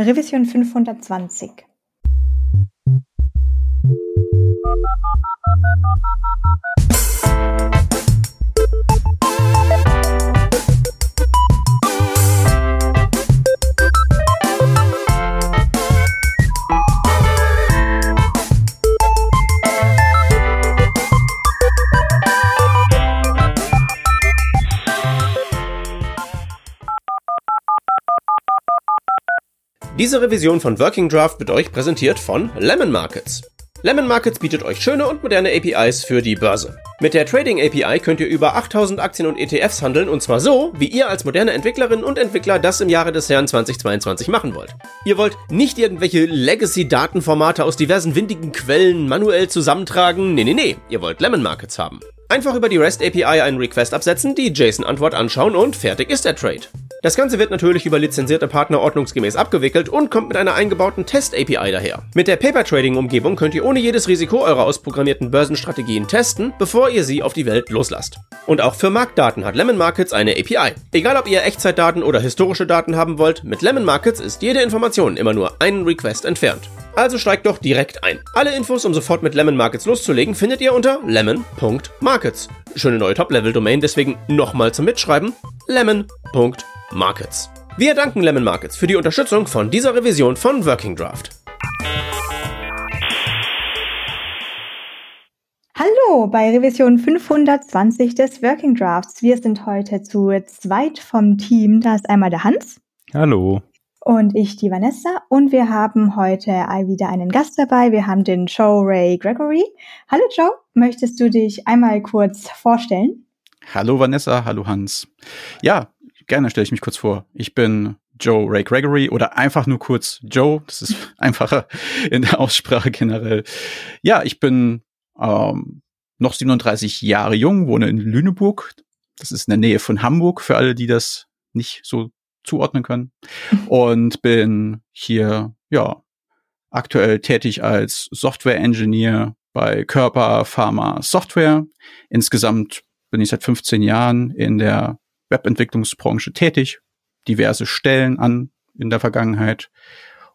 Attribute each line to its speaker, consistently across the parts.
Speaker 1: Revision 520.
Speaker 2: Diese Revision von Working Draft wird euch präsentiert von Lemon Markets. Lemon Markets bietet euch schöne und moderne APIs für die Börse. Mit der Trading API könnt ihr über 8000 Aktien und ETFs handeln und zwar so, wie ihr als moderne Entwicklerinnen und Entwickler das im Jahre des Herrn 2022 machen wollt. Ihr wollt nicht irgendwelche Legacy-Datenformate aus diversen windigen Quellen manuell zusammentragen, nee, nee, nee, ihr wollt Lemon Markets haben. Einfach über die REST API einen Request absetzen, die JSON-Antwort anschauen und fertig ist der Trade. Das Ganze wird natürlich über lizenzierte Partner ordnungsgemäß abgewickelt und kommt mit einer eingebauten Test-API daher. Mit der Paper-Trading-Umgebung könnt ihr ohne jedes Risiko eure ausprogrammierten Börsenstrategien testen, bevor ihr sie auf die Welt loslasst. Und auch für Marktdaten hat Lemon Markets eine API. Egal ob ihr Echtzeitdaten oder historische Daten haben wollt, mit Lemon Markets ist jede Information immer nur einen Request entfernt. Also steigt doch direkt ein. Alle Infos, um sofort mit Lemon Markets loszulegen, findet ihr unter lemon.markets. Schöne neue Top-Level-Domain, deswegen nochmal zum Mitschreiben: lemon.markets. Markets. Wir danken Lemon Markets für die Unterstützung von dieser Revision von Working Draft.
Speaker 1: Hallo bei Revision 520 des Working Drafts. Wir sind heute zu zweit vom Team. Da ist einmal der Hans.
Speaker 3: Hallo.
Speaker 1: Und ich, die Vanessa. Und wir haben heute wieder einen Gast dabei. Wir haben den Joe Ray Gregory. Hallo Joe, möchtest du dich einmal kurz vorstellen?
Speaker 3: Hallo Vanessa, hallo Hans. Ja, Gerne stelle ich mich kurz vor. Ich bin Joe Ray Gregory oder einfach nur kurz Joe. Das ist einfacher in der Aussprache generell. Ja, ich bin ähm, noch 37 Jahre jung, wohne in Lüneburg. Das ist in der Nähe von Hamburg, für alle, die das nicht so zuordnen können. Und bin hier, ja, aktuell tätig als Software Engineer bei Körper Pharma Software. Insgesamt bin ich seit 15 Jahren in der Webentwicklungsbranche tätig, diverse Stellen an in der Vergangenheit.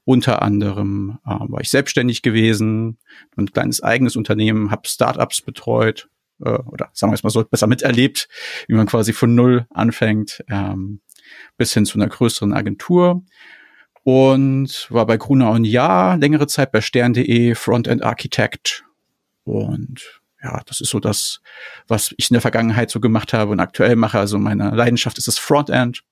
Speaker 3: Unter anderem äh, war ich selbstständig gewesen, ein kleines eigenes Unternehmen, habe Startups betreut äh, oder sagen wir es mal so besser miterlebt, wie man quasi von null anfängt, ähm, bis hin zu einer größeren Agentur und war bei Gruner und Ja längere Zeit bei stern.de Frontend Architect und ja, das ist so das, was ich in der Vergangenheit so gemacht habe und aktuell mache. Also meine Leidenschaft ist das Frontend.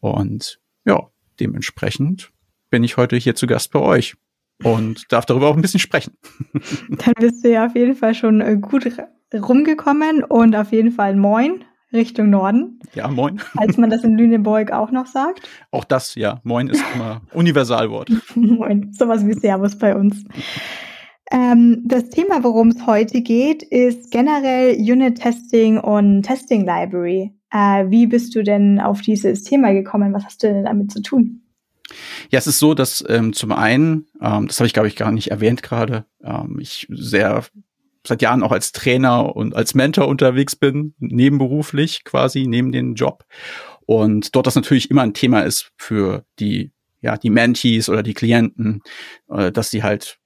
Speaker 3: Und ja, dementsprechend bin ich heute hier zu Gast bei euch und darf darüber auch ein bisschen sprechen.
Speaker 1: Dann bist du ja auf jeden Fall schon äh, gut rumgekommen und auf jeden Fall moin Richtung Norden.
Speaker 3: Ja, moin.
Speaker 1: Als man das in Lüneburg auch noch sagt.
Speaker 3: Auch das, ja. Moin ist immer Universalwort.
Speaker 1: moin. Sowas wie Servus bei uns. Ähm, das Thema, worum es heute geht, ist generell Unit Testing und Testing Library. Äh, wie bist du denn auf dieses Thema gekommen? Was hast du denn damit zu tun?
Speaker 3: Ja, es ist so, dass ähm, zum einen, ähm, das habe ich glaube ich gar nicht erwähnt gerade, ähm, ich sehr seit Jahren auch als Trainer und als Mentor unterwegs bin, nebenberuflich quasi, neben dem Job. Und dort das natürlich immer ein Thema ist für die, ja, die Mentees oder die Klienten, äh, dass sie halt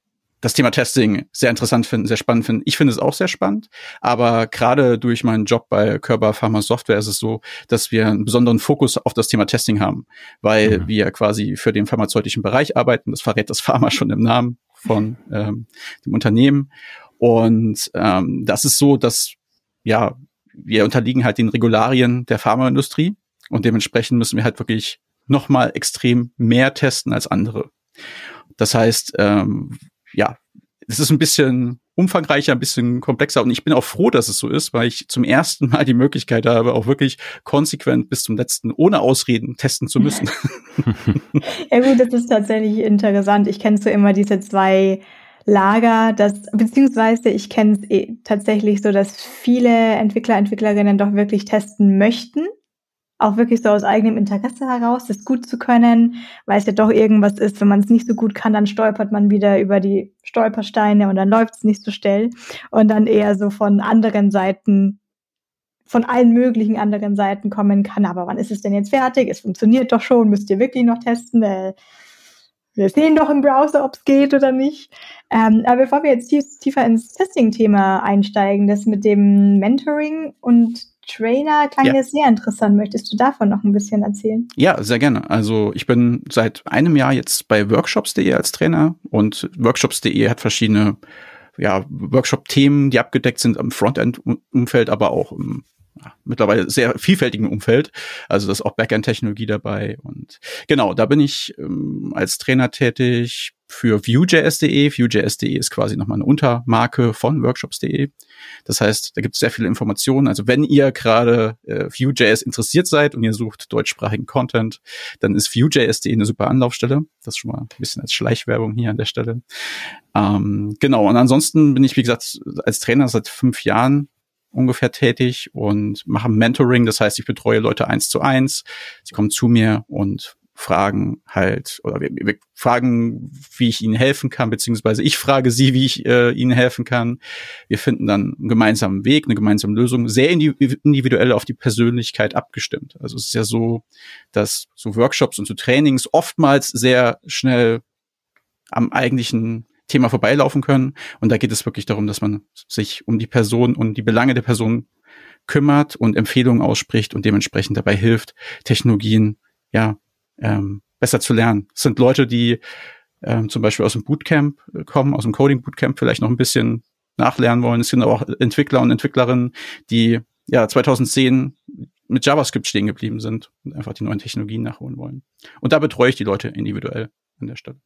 Speaker 3: das Thema Testing sehr interessant finden, sehr spannend finden. Ich finde es auch sehr spannend, aber gerade durch meinen Job bei Körper Pharma Software ist es so, dass wir einen besonderen Fokus auf das Thema Testing haben, weil mhm. wir quasi für den pharmazeutischen Bereich arbeiten. Das verrät das Pharma schon im Namen von ähm, dem Unternehmen. Und ähm, das ist so, dass ja wir unterliegen halt den Regularien der Pharmaindustrie und dementsprechend müssen wir halt wirklich noch mal extrem mehr testen als andere. Das heißt, ähm, ja, es ist ein bisschen umfangreicher, ein bisschen komplexer und ich bin auch froh, dass es so ist, weil ich zum ersten Mal die Möglichkeit habe, auch wirklich konsequent bis zum letzten ohne Ausreden testen zu müssen.
Speaker 1: ja gut, das ist tatsächlich interessant. Ich kenne so immer diese zwei Lager, das beziehungsweise ich kenne es eh tatsächlich so, dass viele Entwickler, Entwicklerinnen doch wirklich testen möchten auch wirklich so aus eigenem Interesse heraus, das gut zu können, weil es ja doch irgendwas ist, wenn man es nicht so gut kann, dann stolpert man wieder über die Stolpersteine und dann läuft es nicht so schnell und dann eher so von anderen Seiten, von allen möglichen anderen Seiten kommen kann. Aber wann ist es denn jetzt fertig? Es funktioniert doch schon, müsst ihr wirklich noch testen. Äh, wir sehen doch im Browser, ob es geht oder nicht. Ähm, aber bevor wir jetzt tiefer ins Testing-Thema einsteigen, das mit dem Mentoring und Trainer klang ja. sehr interessant. Möchtest du davon noch ein bisschen erzählen?
Speaker 3: Ja, sehr gerne. Also ich bin seit einem Jahr jetzt bei Workshops.de als Trainer und Workshops.de hat verschiedene ja, Workshop-Themen, die abgedeckt sind im Frontend-Umfeld, aber auch im ja, mittlerweile sehr vielfältigen Umfeld. Also da ist auch Backend-Technologie dabei. Und genau, da bin ich ähm, als Trainer tätig für Vue.js.de. Vue.js.de ist quasi nochmal eine Untermarke von Workshops.de. Das heißt, da gibt es sehr viele Informationen. Also wenn ihr gerade äh, Vue.js interessiert seid und ihr sucht deutschsprachigen Content, dann ist Vue.js.de eine super Anlaufstelle. Das ist schon mal ein bisschen als Schleichwerbung hier an der Stelle. Ähm, genau, und ansonsten bin ich, wie gesagt, als Trainer seit fünf Jahren ungefähr tätig und mache Mentoring. Das heißt, ich betreue Leute eins zu eins. Sie kommen zu mir und fragen halt, oder wir, wir fragen, wie ich ihnen helfen kann, beziehungsweise ich frage sie, wie ich äh, ihnen helfen kann. Wir finden dann einen gemeinsamen Weg, eine gemeinsame Lösung, sehr individuell auf die Persönlichkeit abgestimmt. Also es ist ja so, dass so Workshops und so Trainings oftmals sehr schnell am eigentlichen Thema vorbeilaufen können. Und da geht es wirklich darum, dass man sich um die Person und die Belange der Person kümmert und Empfehlungen ausspricht und dementsprechend dabei hilft, Technologien ja ähm, besser zu lernen. Es sind Leute, die ähm, zum Beispiel aus dem Bootcamp äh, kommen, aus dem Coding Bootcamp vielleicht noch ein bisschen nachlernen wollen. Es sind aber auch Entwickler und Entwicklerinnen, die ja 2010 mit JavaScript stehen geblieben sind und einfach die neuen Technologien nachholen wollen. Und da betreue ich die Leute individuell an der Stelle.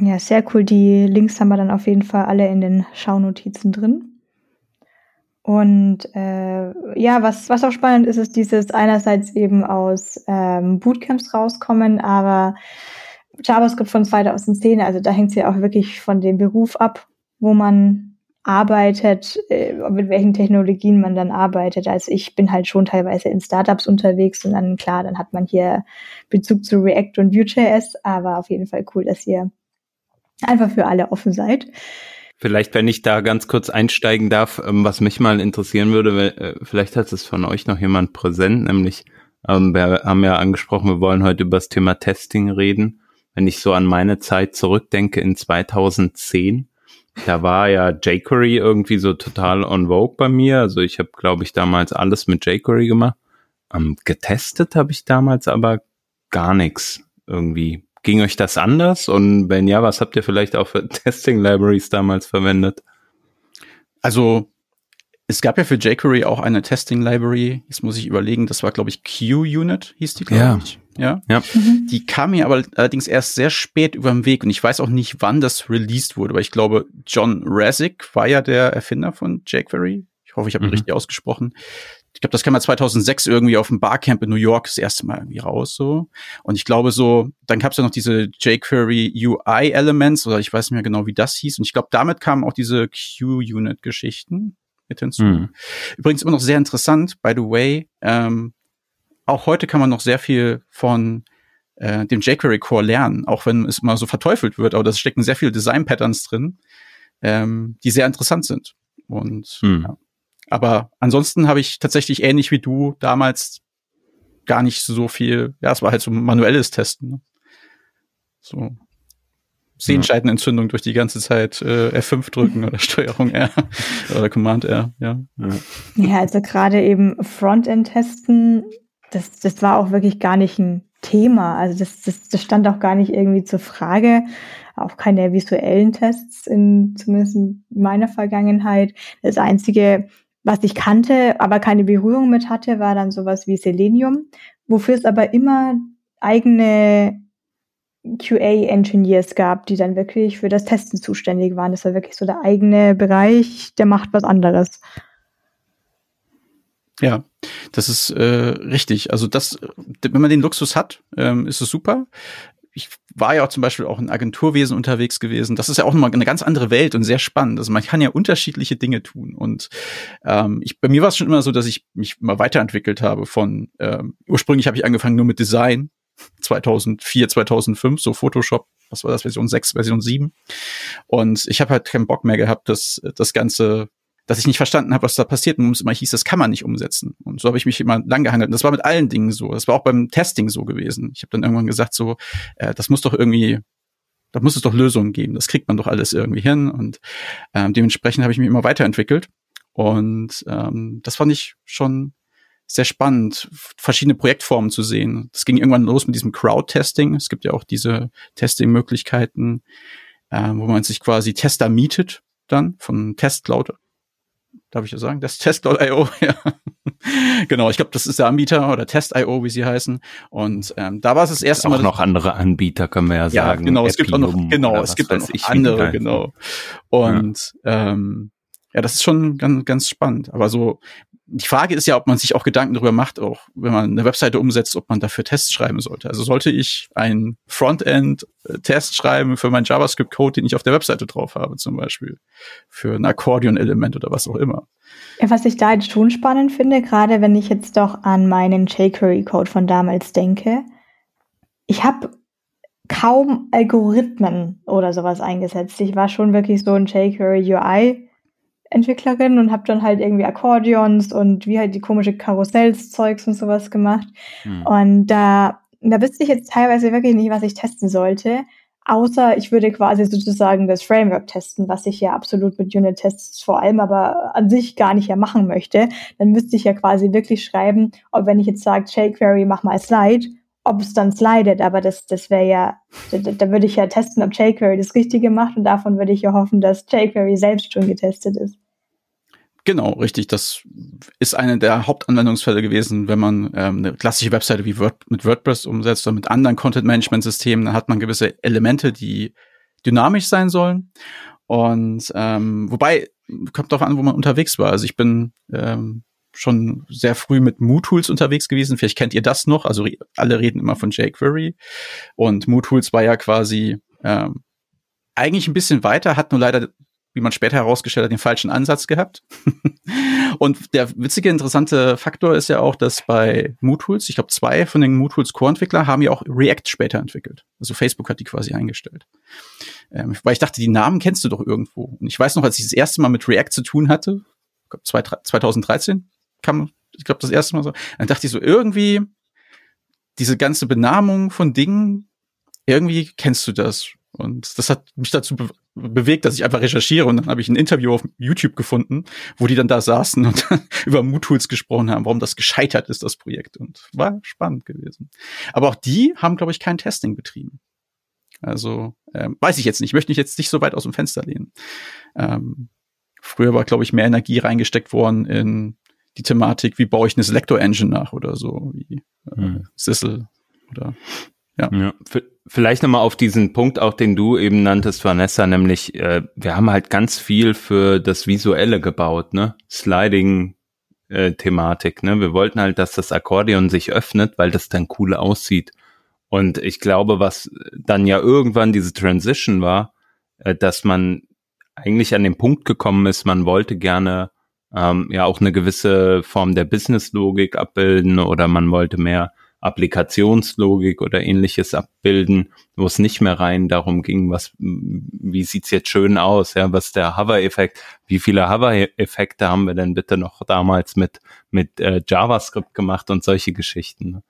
Speaker 1: Ja, sehr cool. Die Links haben wir dann auf jeden Fall alle in den Schaunotizen drin. Und äh, ja, was, was auch spannend ist, ist dieses einerseits eben aus ähm, Bootcamps rauskommen, aber JavaScript von 2010, also da hängt es ja auch wirklich von dem Beruf ab, wo man arbeitet, äh, mit welchen Technologien man dann arbeitet. Also ich bin halt schon teilweise in Startups unterwegs und dann klar, dann hat man hier Bezug zu React und Vue.js, aber auf jeden Fall cool, dass ihr einfach für alle offen seid.
Speaker 4: Vielleicht, wenn ich da ganz kurz einsteigen darf, ähm, was mich mal interessieren würde, äh, vielleicht hat es von euch noch jemand präsent, nämlich ähm, wir haben ja angesprochen, wir wollen heute über das Thema Testing reden. Wenn ich so an meine Zeit zurückdenke in 2010, da war ja jQuery irgendwie so total on vogue bei mir. Also ich habe, glaube ich, damals alles mit jQuery gemacht. Ähm, getestet habe ich damals aber gar nichts irgendwie. Ging euch das anders? Und wenn ja, was habt ihr vielleicht auch für Testing Libraries damals verwendet?
Speaker 3: Also es gab ja für jQuery auch eine Testing Library. Jetzt muss ich überlegen, das war glaube ich QUnit hieß die glaube
Speaker 4: ja.
Speaker 3: ich. Ja. ja. Mhm. Die kam mir aber allerdings erst sehr spät über den Weg und ich weiß auch nicht, wann das released wurde, weil ich glaube, John Razik war ja der Erfinder von jQuery. Ich hoffe, ich habe ihn mhm. richtig ausgesprochen ich glaube, das kam mal 2006 irgendwie auf dem Barcamp in New York das erste Mal irgendwie raus so. Und ich glaube so, dann gab es ja noch diese jQuery UI Elements oder ich weiß nicht mehr genau, wie das hieß. Und ich glaube, damit kamen auch diese Q-Unit-Geschichten mit hinzu. Mhm. Übrigens immer noch sehr interessant, by the way. Ähm, auch heute kann man noch sehr viel von äh, dem jQuery Core lernen, auch wenn es immer so verteufelt wird. Aber da stecken sehr viele Design Patterns drin, ähm, die sehr interessant sind. Und mhm. ja. Aber ansonsten habe ich tatsächlich ähnlich wie du damals gar nicht so viel, ja, es war halt so manuelles Testen. Ne? So Sehenscheidenentzündung durch die ganze Zeit äh, F5 drücken oder Steuerung R oder Command R, ja.
Speaker 1: Ja, also gerade eben Frontend testen, das, das war auch wirklich gar nicht ein Thema. Also das, das, das stand auch gar nicht irgendwie zur Frage. Auch keine visuellen Tests, in, zumindest in meiner Vergangenheit. Das einzige, was ich kannte, aber keine Berührung mit hatte, war dann sowas wie Selenium, wofür es aber immer eigene QA-Engineers gab, die dann wirklich für das Testen zuständig waren. Das war wirklich so der eigene Bereich, der macht was anderes.
Speaker 3: Ja, das ist äh, richtig. Also das, wenn man den Luxus hat, ähm, ist es super ich war ja auch zum Beispiel auch in Agenturwesen unterwegs gewesen. Das ist ja auch nochmal eine ganz andere Welt und sehr spannend. Also man kann ja unterschiedliche Dinge tun. Und ähm, ich, bei mir war es schon immer so, dass ich mich immer weiterentwickelt habe. Von ähm, ursprünglich habe ich angefangen nur mit Design 2004, 2005, so Photoshop. Was war das? Version 6, Version 7. Und ich habe halt keinen Bock mehr gehabt, das, das Ganze dass ich nicht verstanden habe, was da passiert und es immer hieß, das kann man nicht umsetzen. Und so habe ich mich immer lang gehandelt. Und das war mit allen Dingen so. Das war auch beim Testing so gewesen. Ich habe dann irgendwann gesagt, so, äh, das muss doch irgendwie da muss es doch Lösungen geben. Das kriegt man doch alles irgendwie hin. Und ähm, dementsprechend habe ich mich immer weiterentwickelt. Und ähm, das fand ich schon sehr spannend, verschiedene Projektformen zu sehen. Das ging irgendwann los mit diesem Crowd-Testing. Es gibt ja auch diese Testing-Möglichkeiten, äh, wo man sich quasi Tester mietet dann von TestCloud. Darf ich ja sagen? Das TestCloud.io, ja. genau, ich glaube, das ist der Anbieter oder Test.io, wie sie heißen. Und ähm, da war es das erste
Speaker 4: Mal.
Speaker 3: Auch
Speaker 4: noch andere Anbieter, können wir ja sagen.
Speaker 3: Ja, genau, es gibt auch noch, genau, es gibt auch noch andere, genau. Und ja. ähm, ja, das ist schon ganz, ganz spannend. Aber so, die Frage ist ja, ob man sich auch Gedanken darüber macht, auch wenn man eine Webseite umsetzt, ob man dafür Tests schreiben sollte. Also sollte ich ein Frontend-Test schreiben für meinen JavaScript-Code, den ich auf der Webseite drauf habe, zum Beispiel. Für ein Akkordeon-Element oder was auch immer.
Speaker 1: Ja, was ich da jetzt schon spannend finde, gerade wenn ich jetzt doch an meinen jQuery-Code von damals denke. Ich habe kaum Algorithmen oder sowas eingesetzt. Ich war schon wirklich so ein jQuery UI Entwicklerin und habe dann halt irgendwie Akkordeons und wie halt die komische Karussells-Zeugs und sowas gemacht. Hm. Und da, da wüsste ich jetzt teilweise wirklich nicht, was ich testen sollte. Außer ich würde quasi sozusagen das Framework testen, was ich ja absolut mit Unit-Tests vor allem aber an sich gar nicht ja machen möchte. Dann müsste ich ja quasi wirklich schreiben, ob wenn ich jetzt sage, jQuery, mach mal Slide, ob es dann slidet, aber das, das wäre ja, da, da würde ich ja testen, ob jQuery das Richtige macht und davon würde ich ja hoffen, dass jQuery selbst schon getestet ist.
Speaker 3: Genau, richtig. Das ist eine der Hauptanwendungsfälle gewesen, wenn man ähm, eine klassische Webseite wie Word mit WordPress umsetzt oder mit anderen Content-Management-Systemen, dann hat man gewisse Elemente, die dynamisch sein sollen. Und ähm, wobei, kommt darauf an, wo man unterwegs war. Also ich bin ähm, schon sehr früh mit MooTools unterwegs gewesen. Vielleicht kennt ihr das noch. Also alle reden immer von jQuery. Und MooTools war ja quasi ähm, eigentlich ein bisschen weiter, hat nur leider wie man später herausgestellt hat, den falschen Ansatz gehabt. und der witzige, interessante Faktor ist ja auch, dass bei MooTools, ich glaube, zwei von den MooTools Core-Entwickler haben ja auch React später entwickelt. Also Facebook hat die quasi eingestellt. Ähm, weil ich dachte, die Namen kennst du doch irgendwo. Und ich weiß noch, als ich das erste Mal mit React zu tun hatte, 2013 kam, ich glaube, das erste Mal so, dann dachte ich so, irgendwie diese ganze Benamung von Dingen, irgendwie kennst du das. Und das hat mich dazu be bewegt, dass ich einfach recherchiere und dann habe ich ein Interview auf YouTube gefunden, wo die dann da saßen und über MooTools gesprochen haben, warum das gescheitert ist, das Projekt. Und war spannend gewesen. Aber auch die haben, glaube ich, kein Testing betrieben. Also ähm, weiß ich jetzt nicht. Ich möchte mich jetzt nicht so weit aus dem Fenster lehnen. Ähm, früher war, glaube ich, mehr Energie reingesteckt worden in die Thematik, wie baue ich eine Selector-Engine nach oder so, wie äh, hm. Sissel oder
Speaker 4: ja. ja. Vielleicht nochmal auf diesen Punkt auch, den du eben nanntest, Vanessa, nämlich äh, wir haben halt ganz viel für das Visuelle gebaut, ne? Sliding äh, Thematik, ne? Wir wollten halt, dass das Akkordeon sich öffnet, weil das dann cool aussieht. Und ich glaube, was dann ja irgendwann diese Transition war, äh, dass man eigentlich an den Punkt gekommen ist, man wollte gerne ähm, ja auch eine gewisse Form der Business-Logik abbilden oder man wollte mehr Applikationslogik oder ähnliches abbilden, wo es nicht mehr rein darum ging, was, wie sieht's jetzt schön aus, ja, was der Hover-Effekt, wie viele Hover-Effekte haben wir denn bitte noch damals mit, mit äh, JavaScript gemacht und solche Geschichten.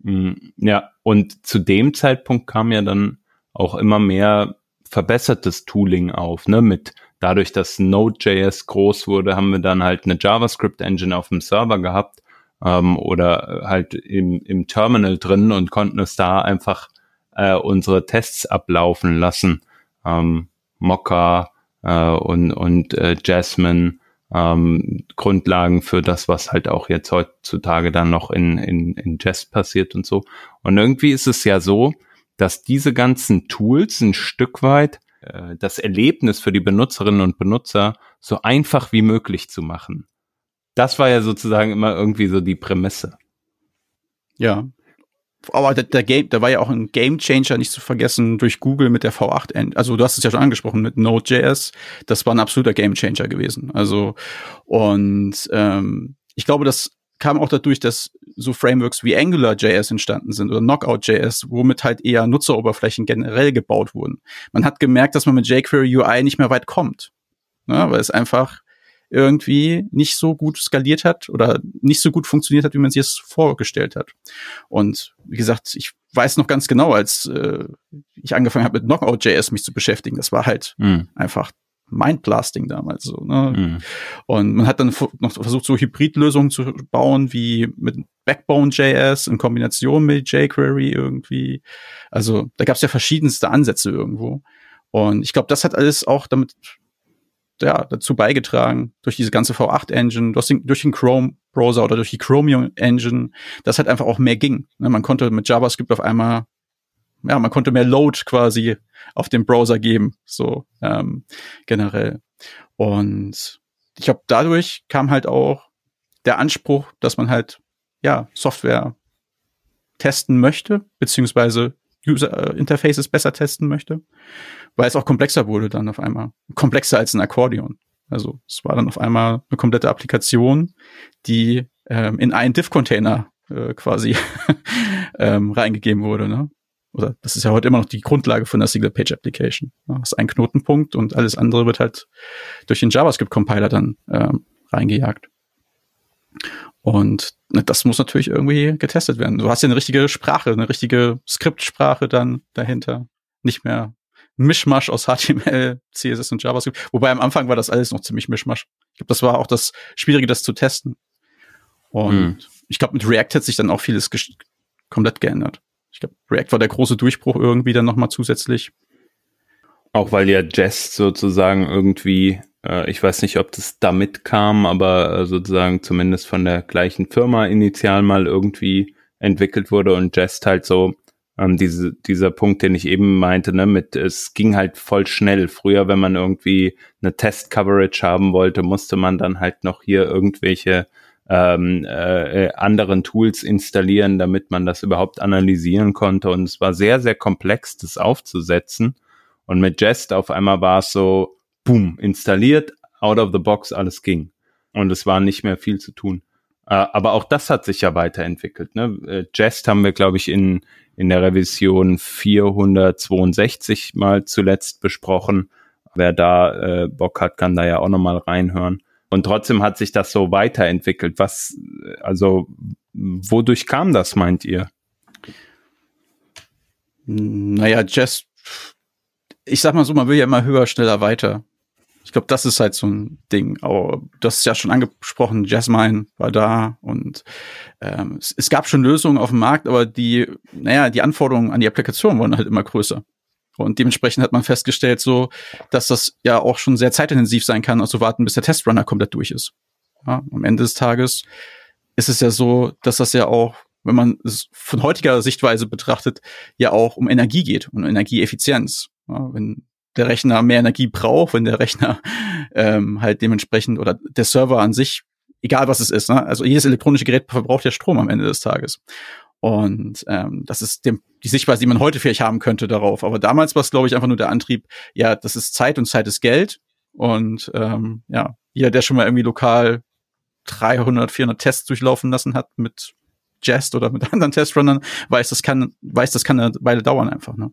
Speaker 4: Mm, ja, und zu dem Zeitpunkt kam ja dann auch immer mehr verbessertes Tooling auf, ne, mit dadurch, dass Node.js groß wurde, haben wir dann halt eine JavaScript-Engine auf dem Server gehabt, ähm, oder halt im, im Terminal drin und konnten es da einfach äh, unsere Tests ablaufen lassen. Ähm, Mocha äh, und, und äh, Jasmine ähm, Grundlagen für das, was halt auch jetzt heutzutage dann noch in, in, in Jest passiert und so. Und irgendwie ist es ja so, dass diese ganzen Tools ein Stück weit äh, das Erlebnis für die Benutzerinnen und Benutzer so einfach wie möglich zu machen. Das war ja sozusagen immer irgendwie so die Prämisse.
Speaker 3: Ja. Aber der, der Game, da war ja auch ein Game Changer nicht zu vergessen durch Google mit der V8. Also du hast es ja schon angesprochen mit Node.js. Das war ein absoluter Game Changer gewesen. Also und ähm, ich glaube, das kam auch dadurch, dass so Frameworks wie AngularJS entstanden sind oder Knockout.js, womit halt eher Nutzeroberflächen generell gebaut wurden. Man hat gemerkt, dass man mit jQuery UI nicht mehr weit kommt, ne? weil es einfach irgendwie nicht so gut skaliert hat oder nicht so gut funktioniert hat, wie man sich es vorgestellt hat. Und wie gesagt, ich weiß noch ganz genau, als äh, ich angefangen habe mit Knockout.js mich zu beschäftigen, das war halt mhm. einfach Mindblasting damals so. Ne? Mhm. Und man hat dann noch versucht, so Hybridlösungen zu bauen, wie mit Backbone.js in Kombination mit jQuery irgendwie. Also da gab es ja verschiedenste Ansätze irgendwo. Und ich glaube, das hat alles auch damit ja, dazu beigetragen, durch diese ganze V8-Engine, durch den, durch den Chrome-Browser oder durch die Chromium-Engine, dass halt einfach auch mehr ging. Ne? Man konnte mit JavaScript auf einmal ja, man konnte mehr Load quasi auf dem Browser geben, so ähm, generell. Und ich glaube, dadurch kam halt auch der Anspruch, dass man halt ja Software testen möchte, beziehungsweise User äh, Interfaces besser testen möchte, weil es auch komplexer wurde dann auf einmal. Komplexer als ein Akkordeon. Also es war dann auf einmal eine komplette Applikation, die ähm, in einen Diff-Container äh, quasi ähm, reingegeben wurde. Ne? Oder das ist ja heute immer noch die Grundlage von der Single-Page-Application. Ja, das ist ein Knotenpunkt und alles andere wird halt durch den JavaScript-Compiler dann ähm, reingejagt. Und das muss natürlich irgendwie getestet werden. Du hast ja eine richtige Sprache, eine richtige Skriptsprache dann dahinter. Nicht mehr Mischmasch aus HTML, CSS und JavaScript. Wobei am Anfang war das alles noch ziemlich Mischmasch. Ich glaube, das war auch das Schwierige, das zu testen. Und hm. ich glaube, mit React hat sich dann auch vieles komplett geändert. Ich glaube, React war der große Durchbruch irgendwie dann nochmal zusätzlich.
Speaker 4: Auch weil ja Jest sozusagen irgendwie, äh, ich weiß nicht, ob das damit kam, aber äh, sozusagen zumindest von der gleichen Firma initial mal irgendwie entwickelt wurde und Jest halt so ähm, diese, dieser Punkt, den ich eben meinte, ne, mit es ging halt voll schnell. Früher, wenn man irgendwie eine Test-Coverage haben wollte, musste man dann halt noch hier irgendwelche ähm, äh, anderen Tools installieren, damit man das überhaupt analysieren konnte. Und es war sehr, sehr komplex, das aufzusetzen. Und mit Jest auf einmal war es so, boom, installiert, out of the box, alles ging. Und es war nicht mehr viel zu tun. Äh, aber auch das hat sich ja weiterentwickelt. Ne? Äh, Jest haben wir, glaube ich, in, in der Revision 462 mal zuletzt besprochen. Wer da äh, Bock hat, kann da ja auch nochmal reinhören. Und trotzdem hat sich das so weiterentwickelt. Was, also, wodurch kam das, meint ihr?
Speaker 3: Naja, Jazz, ich sag mal so, man will ja immer höher, schneller, weiter. Ich glaube, das ist halt so ein Ding. Aber hast es ja schon angesprochen, Jasmine war da und ähm, es, es, gab schon Lösungen auf dem Markt, aber die, naja, die Anforderungen an die Applikation wurden halt immer größer. Und dementsprechend hat man festgestellt, so, dass das ja auch schon sehr zeitintensiv sein kann, also warten, bis der Testrunner komplett durch ist. Ja, am Ende des Tages ist es ja so, dass das ja auch, wenn man es von heutiger Sichtweise betrachtet, ja auch um Energie geht und um Energieeffizienz. Ja, wenn der Rechner mehr Energie braucht, wenn der Rechner ähm, halt dementsprechend oder der Server an sich, egal was es ist, ne? also jedes elektronische Gerät verbraucht ja Strom am Ende des Tages. Und ähm, das ist dem, die Sichtweise, die man heute vielleicht haben könnte darauf. Aber damals war es, glaube ich, einfach nur der Antrieb, ja, das ist Zeit und Zeit ist Geld. Und ähm, ja, jeder, der schon mal irgendwie lokal 300, 400 Tests durchlaufen lassen hat mit Jest oder mit anderen Testrunnern, weiß, das kann, weiß, das kann eine Weile dauern einfach. Ne?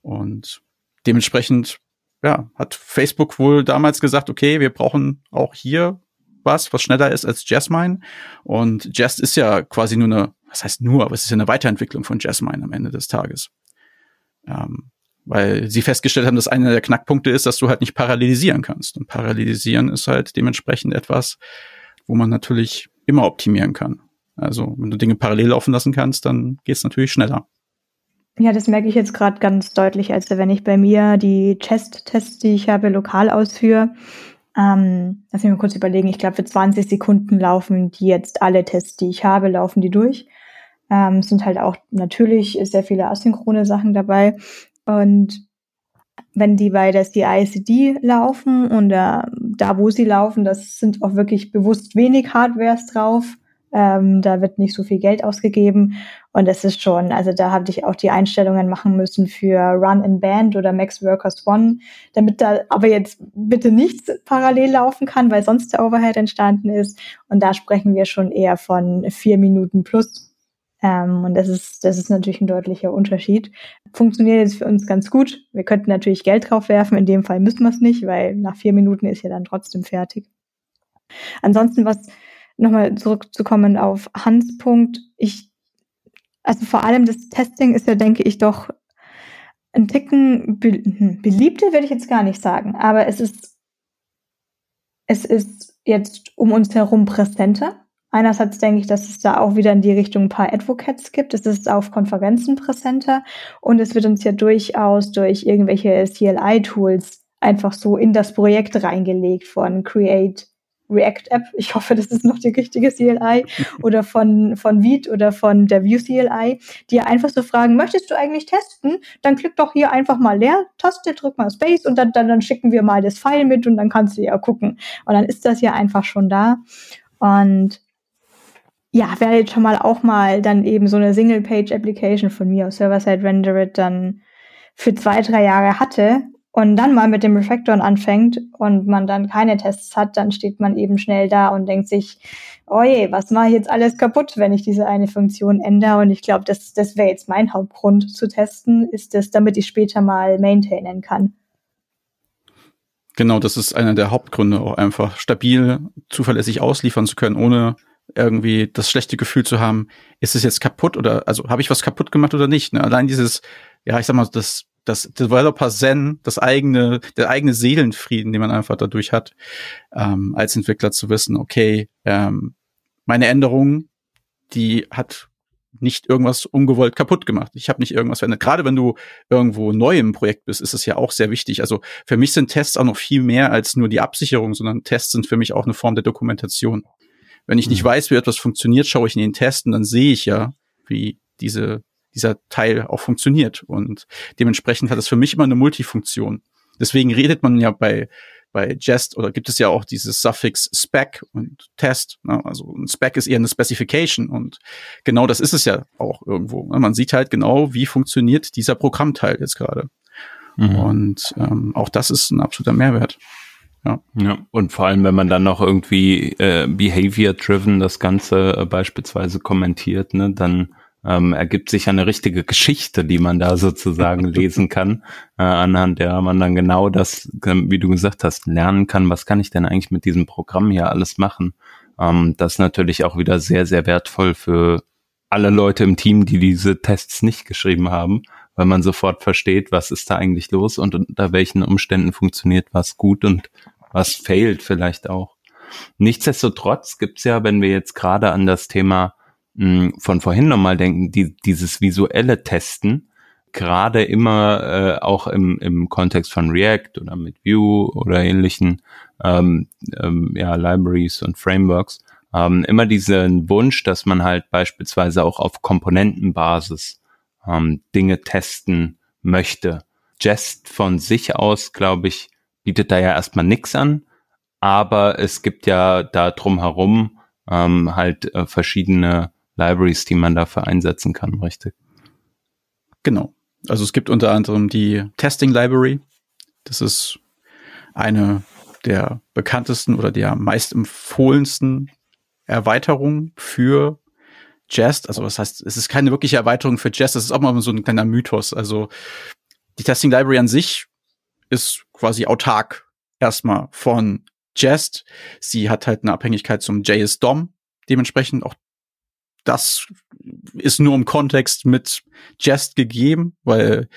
Speaker 3: Und dementsprechend, ja, hat Facebook wohl damals gesagt, okay, wir brauchen auch hier was, was schneller ist als Jasmine. Und Jest ist ja quasi nur eine was heißt nur, aber es ist ja eine Weiterentwicklung von Jasmine am Ende des Tages. Ähm, weil sie festgestellt haben, dass einer der Knackpunkte ist, dass du halt nicht parallelisieren kannst. Und parallelisieren ist halt dementsprechend etwas, wo man natürlich immer optimieren kann. Also wenn du Dinge parallel laufen lassen kannst, dann geht es natürlich schneller.
Speaker 1: Ja, das merke ich jetzt gerade ganz deutlich, als wenn ich bei mir die Chest-Tests, die ich habe, lokal ausführe, ähm, lass mich mal kurz überlegen. Ich glaube, für 20 Sekunden laufen die jetzt alle Tests, die ich habe, laufen die durch. Ähm, es sind halt auch natürlich sehr viele asynchrone Sachen dabei. Und wenn die bei der CICD laufen und äh, da, wo sie laufen, das sind auch wirklich bewusst wenig Hardwares drauf. Ähm, da wird nicht so viel Geld ausgegeben. Und das ist schon, also da habe ich auch die Einstellungen machen müssen für Run in Band oder Max Workers One, damit da aber jetzt bitte nichts parallel laufen kann, weil sonst der Overhead entstanden ist. Und da sprechen wir schon eher von vier Minuten plus. Ähm, und das ist, das ist natürlich ein deutlicher Unterschied. Funktioniert jetzt für uns ganz gut. Wir könnten natürlich Geld drauf werfen. In dem Fall müssen wir es nicht, weil nach vier Minuten ist ja dann trotzdem fertig. Ansonsten, was nochmal zurückzukommen auf Hans Punkt, ich, also vor allem das Testing ist ja, denke ich, doch ein Ticken be hm, beliebter, würde ich jetzt gar nicht sagen, aber es ist, es ist jetzt um uns herum präsenter. Einerseits denke ich, dass es da auch wieder in die Richtung ein paar Advocates gibt. Es ist auf Konferenzen präsenter und es wird uns ja durchaus durch irgendwelche CLI-Tools einfach so in das Projekt reingelegt von Create React App. Ich hoffe, das ist noch die richtige CLI oder von, von Vite oder von der Vue CLI, die einfach so fragen, möchtest du eigentlich testen? Dann klick doch hier einfach mal Leertaste, drück mal Space und dann, dann, dann schicken wir mal das File mit und dann kannst du ja gucken. Und dann ist das ja einfach schon da. Und ja, wer jetzt schon mal auch mal dann eben so eine Single-Page-Application von mir aus Server-Side Rendered dann für zwei, drei Jahre hatte und dann mal mit dem Refactoren anfängt und man dann keine Tests hat, dann steht man eben schnell da und denkt sich, oh je, was mache ich jetzt alles kaputt, wenn ich diese eine Funktion ändere? Und ich glaube, das, das wäre jetzt mein Hauptgrund zu testen, ist das, damit ich später mal maintainen kann.
Speaker 3: Genau, das ist einer der Hauptgründe, auch einfach stabil, zuverlässig ausliefern zu können, ohne irgendwie das schlechte Gefühl zu haben, ist es jetzt kaputt oder also habe ich was kaputt gemacht oder nicht? Ne? Allein dieses, ja, ich sag mal, das das Developer Zen, das eigene, der eigene Seelenfrieden, den man einfach dadurch hat, ähm, als Entwickler zu wissen, okay, ähm, meine Änderung, die hat nicht irgendwas ungewollt kaputt gemacht. Ich habe nicht irgendwas verändert. Gerade wenn du irgendwo neu im Projekt bist, ist es ja auch sehr wichtig. Also für mich sind Tests auch noch viel mehr als nur die Absicherung, sondern Tests sind für mich auch eine Form der Dokumentation. Wenn ich nicht mhm. weiß, wie etwas funktioniert, schaue ich in den Testen, dann sehe ich ja, wie diese dieser Teil auch funktioniert. Und dementsprechend hat es für mich immer eine Multifunktion. Deswegen redet man ja bei bei Jest oder gibt es ja auch dieses Suffix Spec und Test. Ne? Also ein Spec ist eher eine Specification und genau das ist es ja auch irgendwo. Ne? Man sieht halt genau, wie funktioniert dieser Programmteil jetzt gerade. Mhm. Und ähm, auch das ist ein absoluter Mehrwert.
Speaker 4: Ja. ja, und vor allem, wenn man dann noch irgendwie äh, behavior-driven das Ganze äh, beispielsweise kommentiert, ne, dann ähm, ergibt sich eine richtige Geschichte, die man da sozusagen lesen kann, äh, anhand der man dann genau das, ähm, wie du gesagt hast, lernen kann, was kann ich denn eigentlich mit diesem Programm hier alles machen. Ähm, das ist natürlich auch wieder sehr, sehr wertvoll für alle Leute im Team, die diese Tests nicht geschrieben haben, weil man sofort versteht, was ist da eigentlich los und unter welchen Umständen funktioniert was gut und was fehlt vielleicht auch. Nichtsdestotrotz gibt's ja, wenn wir jetzt gerade an das Thema von vorhin nochmal denken, die, dieses visuelle Testen, gerade immer äh, auch im, im Kontext von React oder mit Vue oder ähnlichen ähm, ähm, ja, Libraries und Frameworks, ähm, immer diesen Wunsch, dass man halt beispielsweise auch auf Komponentenbasis ähm, Dinge testen möchte. Jest von sich aus, glaube ich, bietet da ja erstmal nichts an, aber es gibt ja da drumherum ähm, halt äh, verschiedene Libraries, die man dafür einsetzen kann, richtig?
Speaker 3: Genau. Also es gibt unter anderem die Testing Library. Das ist eine der bekanntesten oder der meist empfohlensten Erweiterungen für Jest. Also was heißt, es ist keine wirkliche Erweiterung für Jest, das ist auch mal so ein kleiner Mythos. Also die Testing Library an sich ist quasi autark erstmal von Jest. Sie hat halt eine Abhängigkeit zum JS DOM. Dementsprechend auch das ist nur im Kontext mit Jest gegeben, weil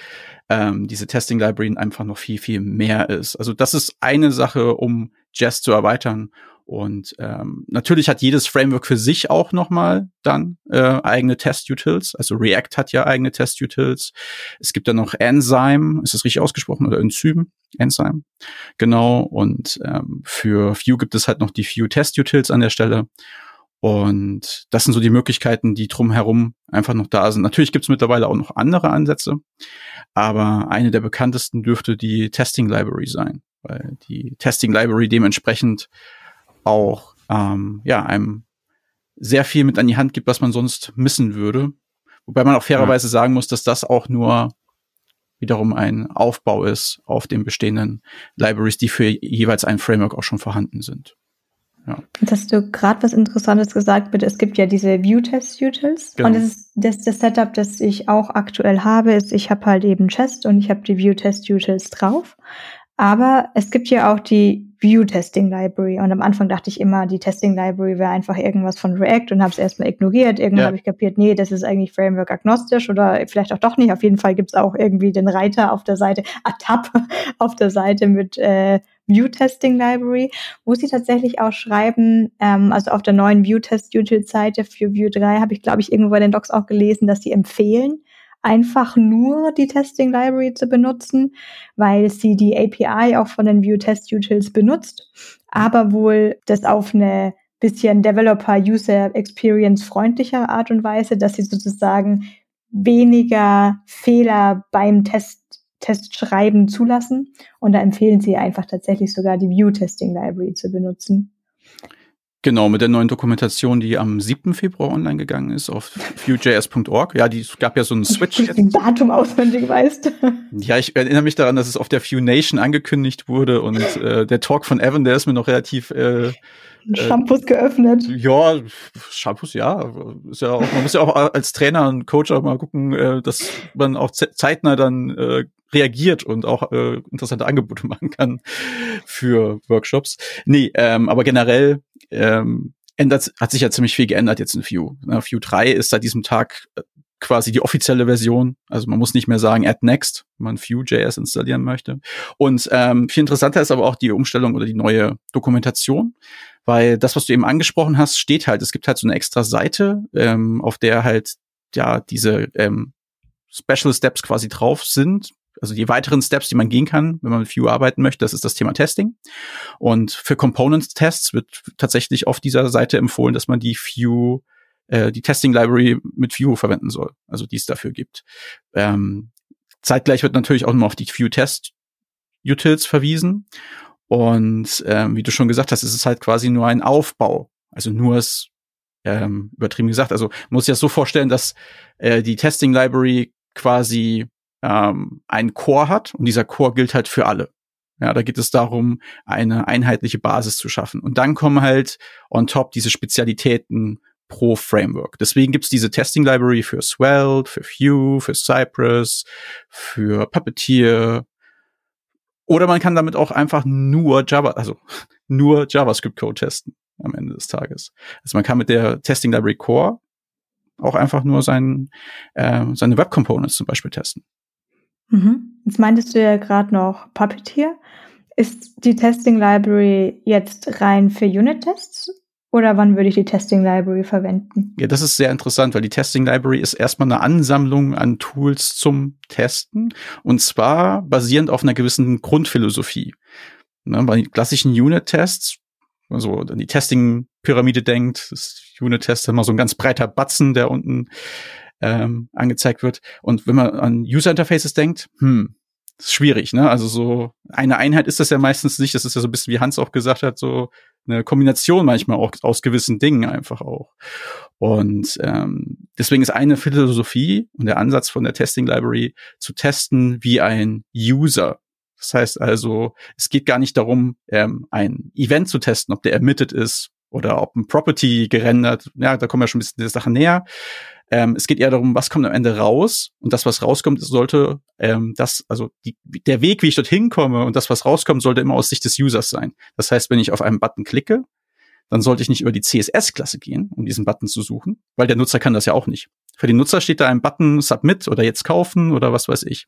Speaker 3: ähm, diese Testing Library einfach noch viel, viel mehr ist. Also das ist eine Sache, um Jest zu erweitern. Und ähm, natürlich hat jedes Framework für sich auch nochmal dann äh, eigene Test-Utils. Also React hat ja eigene Test-Utils. Es gibt dann noch Enzyme, ist das richtig ausgesprochen, oder Enzym? Enzyme. Genau. Und ähm, für Vue gibt es halt noch die Vue Test-Utils an der Stelle. Und das sind so die Möglichkeiten, die drumherum einfach noch da sind. Natürlich gibt es mittlerweile auch noch andere Ansätze, aber eine der bekanntesten dürfte die Testing Library sein, weil die Testing Library dementsprechend auch ähm, ja einem sehr viel mit an die Hand gibt, was man sonst missen würde. Wobei man auch fairerweise sagen muss, dass das auch nur wiederum ein Aufbau ist auf den bestehenden Libraries, die für jeweils ein Framework auch schon vorhanden sind.
Speaker 1: Ja. Jetzt hast du gerade was Interessantes gesagt, bitte. Es gibt ja diese View-Test-Utils. Genau. Und das ist das, das Setup, das ich auch aktuell habe, ist, ich habe halt eben Chest und ich habe die View-Test-Utils drauf. Aber es gibt ja auch die View Testing Library. Und am Anfang dachte ich immer, die Testing Library wäre einfach irgendwas von React und habe es erstmal ignoriert. Irgendwann ja. habe ich kapiert, nee, das ist eigentlich Framework agnostisch oder vielleicht auch doch nicht. Auf jeden Fall gibt es auch irgendwie den Reiter auf der Seite, ah, Tab auf der Seite mit äh, View Testing Library, wo sie tatsächlich auch schreiben, ähm, also auf der neuen View Test Util Seite für View 3 habe ich, glaube ich, irgendwo in den Docs auch gelesen, dass sie empfehlen, einfach nur die Testing Library zu benutzen, weil sie die API auch von den View Test Utils benutzt, aber wohl das auf eine bisschen Developer User Experience freundlichere Art und Weise, dass sie sozusagen weniger Fehler beim Test Testschreiben zulassen und da empfehlen sie einfach tatsächlich sogar die View Testing Library zu benutzen.
Speaker 3: Genau, mit der neuen Dokumentation, die am 7. Februar online gegangen ist auf Vue.js.org. Ja, die es gab ja so einen Switch.
Speaker 1: Du den Datum auswendig weißt.
Speaker 3: Ja, ich erinnere mich daran, dass es auf der Vue Nation angekündigt wurde und äh, der Talk von Evan, der ist mir noch relativ äh,
Speaker 1: Shampoos geöffnet.
Speaker 3: Ja, Shampoos, ja. Ist ja auch, man muss ja auch als Trainer und Coach auch mal gucken, äh, dass man auch zeitnah dann äh, reagiert und auch äh, interessante Angebote machen kann für Workshops. Nee, ähm, aber generell ähm, ändert, hat sich ja ziemlich viel geändert jetzt in Vue. Ne? Vue 3 ist seit diesem Tag äh, quasi die offizielle Version. Also man muss nicht mehr sagen add next, wenn man Vue.js installieren möchte. Und ähm, viel interessanter ist aber auch die Umstellung oder die neue Dokumentation, weil das, was du eben angesprochen hast, steht halt. Es gibt halt so eine extra Seite, ähm, auf der halt ja diese ähm, Special Steps quasi drauf sind, also die weiteren Steps, die man gehen kann, wenn man mit Vue arbeiten möchte, das ist das Thema Testing. Und für Components-Tests wird tatsächlich auf dieser Seite empfohlen, dass man die Vue, äh, die Testing Library mit Vue verwenden soll, also die es dafür gibt. Ähm, zeitgleich wird natürlich auch noch auf die Vue Test Utils verwiesen. Und ähm, wie du schon gesagt hast, ist es halt quasi nur ein Aufbau. Also nur es ähm, übertrieben gesagt. Also muss sich das so vorstellen, dass äh, die Testing Library quasi ähm, einen Core hat und dieser Core gilt halt für alle. Ja, da geht es darum, eine einheitliche Basis zu schaffen. Und dann kommen halt on top diese Spezialitäten pro Framework. Deswegen gibt's diese Testing Library für Svelte, für Vue, für Cypress, für Puppeteer. Oder man kann damit auch einfach nur Java, also nur JavaScript-Code testen am Ende des Tages. Also man kann mit der Testing Library Core auch einfach nur sein, äh, seine Web Components zum Beispiel testen.
Speaker 1: Mhm. Jetzt meintest du ja gerade noch Puppeteer. Ist die Testing Library jetzt rein für Unit-Tests oder wann würde ich die Testing Library verwenden?
Speaker 3: Ja, das ist sehr interessant, weil die Testing Library ist erstmal eine Ansammlung an Tools zum Testen und zwar basierend auf einer gewissen Grundphilosophie. Ne, bei klassischen Unit-Tests, also an die Testing-Pyramide denkt, ist Unit-Test immer so ein ganz breiter Batzen, der unten ähm, angezeigt wird. Und wenn man an User Interfaces denkt, hm, ist schwierig, ne? Also so eine Einheit ist das ja meistens nicht. Das ist ja so ein bisschen, wie Hans auch gesagt hat, so eine Kombination manchmal auch aus gewissen Dingen einfach auch. Und ähm, deswegen ist eine Philosophie und der Ansatz von der Testing Library zu testen wie ein User. Das heißt also, es geht gar nicht darum, ähm, ein Event zu testen, ob der emitted ist oder ob ein Property gerendert. Ja, da kommen wir schon ein bisschen der Sache näher. Ähm, es geht eher darum, was kommt am Ende raus und das, was rauskommt, sollte ähm, das, also die, der Weg, wie ich dorthin komme und das, was rauskommt, sollte immer aus Sicht des Users sein. Das heißt, wenn ich auf einen Button klicke, dann sollte ich nicht über die CSS-Klasse gehen, um diesen Button zu suchen, weil der Nutzer kann das ja auch nicht. Für den Nutzer steht da ein Button Submit oder jetzt kaufen oder was weiß ich.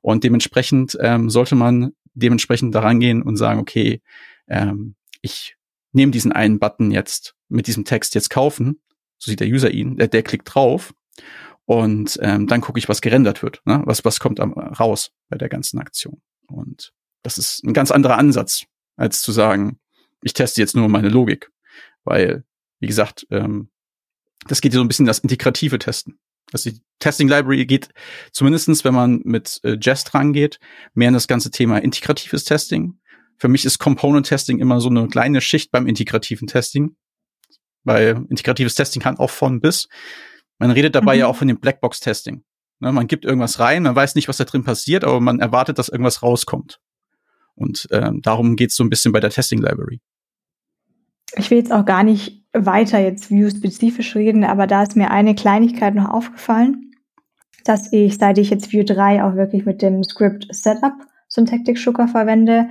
Speaker 3: Und dementsprechend ähm, sollte man dementsprechend daran gehen und sagen, okay, ähm, ich nehme diesen einen Button jetzt mit diesem Text jetzt kaufen so sieht der User ihn, der, der klickt drauf und ähm, dann gucke ich, was gerendert wird, ne? was, was kommt am, raus bei der ganzen Aktion. Und das ist ein ganz anderer Ansatz, als zu sagen, ich teste jetzt nur meine Logik. Weil, wie gesagt, ähm, das geht ja so ein bisschen das integrative Testen. Also die Testing Library geht zumindestens, wenn man mit äh, Jest rangeht, mehr in das ganze Thema integratives Testing. Für mich ist Component Testing immer so eine kleine Schicht beim integrativen Testing, weil integratives Testing kann auch von bis. Man redet dabei mhm. ja auch von dem Blackbox-Testing. Ne, man gibt irgendwas rein, man weiß nicht, was da drin passiert, aber man erwartet, dass irgendwas rauskommt. Und ähm, darum geht's so ein bisschen bei der Testing Library.
Speaker 1: Ich will jetzt auch gar nicht weiter jetzt Vue-spezifisch reden, aber da ist mir eine Kleinigkeit noch aufgefallen, dass ich, seit ich jetzt Vue 3 auch wirklich mit dem Script Setup Syntactic Sugar verwende.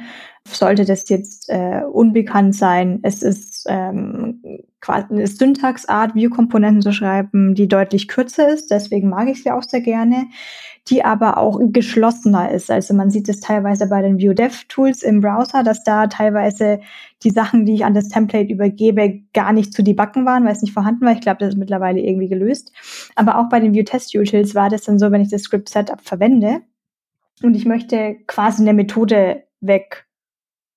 Speaker 1: Sollte das jetzt äh, unbekannt sein, es ist ähm, quasi eine Syntaxart, View-Komponenten zu schreiben, die deutlich kürzer ist. Deswegen mag ich sie auch sehr gerne die aber auch geschlossener ist. Also man sieht es teilweise bei den Vue-Dev-Tools im Browser, dass da teilweise die Sachen, die ich an das Template übergebe, gar nicht zu debuggen waren, weil es nicht vorhanden war. Ich glaube, das ist mittlerweile irgendwie gelöst. Aber auch bei den Vue-Test-Utils war das dann so, wenn ich das Script-Setup verwende und ich möchte quasi eine Methode weg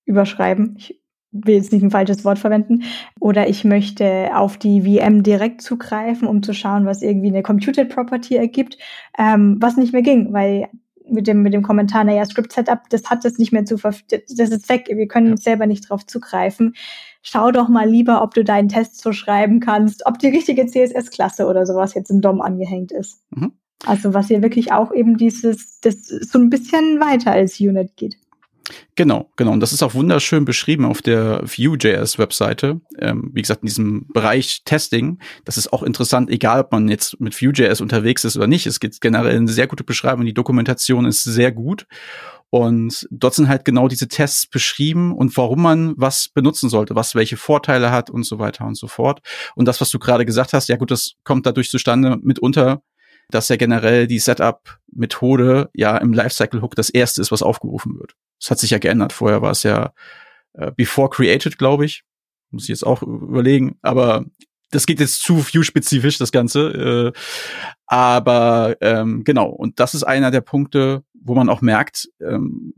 Speaker 1: überschreiben. Ich will jetzt nicht ein falsches Wort verwenden, oder ich möchte auf die VM direkt zugreifen, um zu schauen, was irgendwie eine Computed Property ergibt, ähm, was nicht mehr ging, weil mit dem, mit dem Kommentar, naja, Script Setup, das hat das nicht mehr zu das ist weg, wir können ja. selber nicht drauf zugreifen. Schau doch mal lieber, ob du deinen Test so schreiben kannst, ob die richtige CSS-Klasse oder sowas jetzt im DOM angehängt ist. Mhm. Also was hier wirklich auch eben dieses, das so ein bisschen weiter als Unit geht.
Speaker 3: Genau, genau. Und das ist auch wunderschön beschrieben auf der Vue.js-Webseite. Ähm, wie gesagt, in diesem Bereich Testing. Das ist auch interessant, egal ob man jetzt mit Vue.js unterwegs ist oder nicht. Es gibt generell eine sehr gute Beschreibung. Die Dokumentation ist sehr gut. Und dort sind halt genau diese Tests beschrieben und warum man was benutzen sollte, was welche Vorteile hat und so weiter und so fort. Und das, was du gerade gesagt hast, ja gut, das kommt dadurch zustande mitunter, dass ja generell die Setup-Methode ja im Lifecycle-Hook das erste ist, was aufgerufen wird. Das hat sich ja geändert. Vorher war es ja äh, before created, glaube ich. Muss ich jetzt auch überlegen. Aber das geht jetzt zu View-spezifisch, das Ganze. Äh, aber ähm, genau, und das ist einer der Punkte, wo man auch merkt, ähm,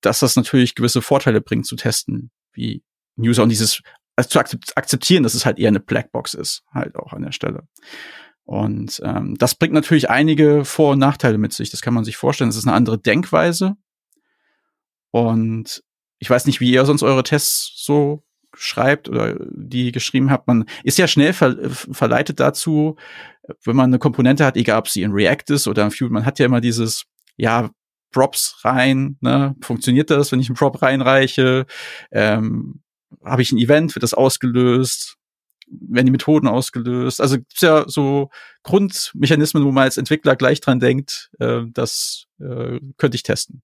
Speaker 3: dass das natürlich gewisse Vorteile bringt zu testen, wie User und dieses also zu akzeptieren, dass es halt eher eine Blackbox ist, halt auch an der Stelle. Und ähm, das bringt natürlich einige Vor- und Nachteile mit sich. Das kann man sich vorstellen. Es ist eine andere Denkweise. Und ich weiß nicht, wie ihr sonst eure Tests so schreibt oder die geschrieben habt. Man ist ja schnell ver verleitet dazu, wenn man eine Komponente hat, egal ob sie in React ist oder in Vue, man hat ja immer dieses, ja, Props rein, ne? Funktioniert das, wenn ich einen Prop reinreiche? Ähm, Habe ich ein Event, wird das ausgelöst? Werden die Methoden ausgelöst. Also gibt's ja so Grundmechanismen, wo man als Entwickler gleich dran denkt, äh, das äh, könnte ich testen.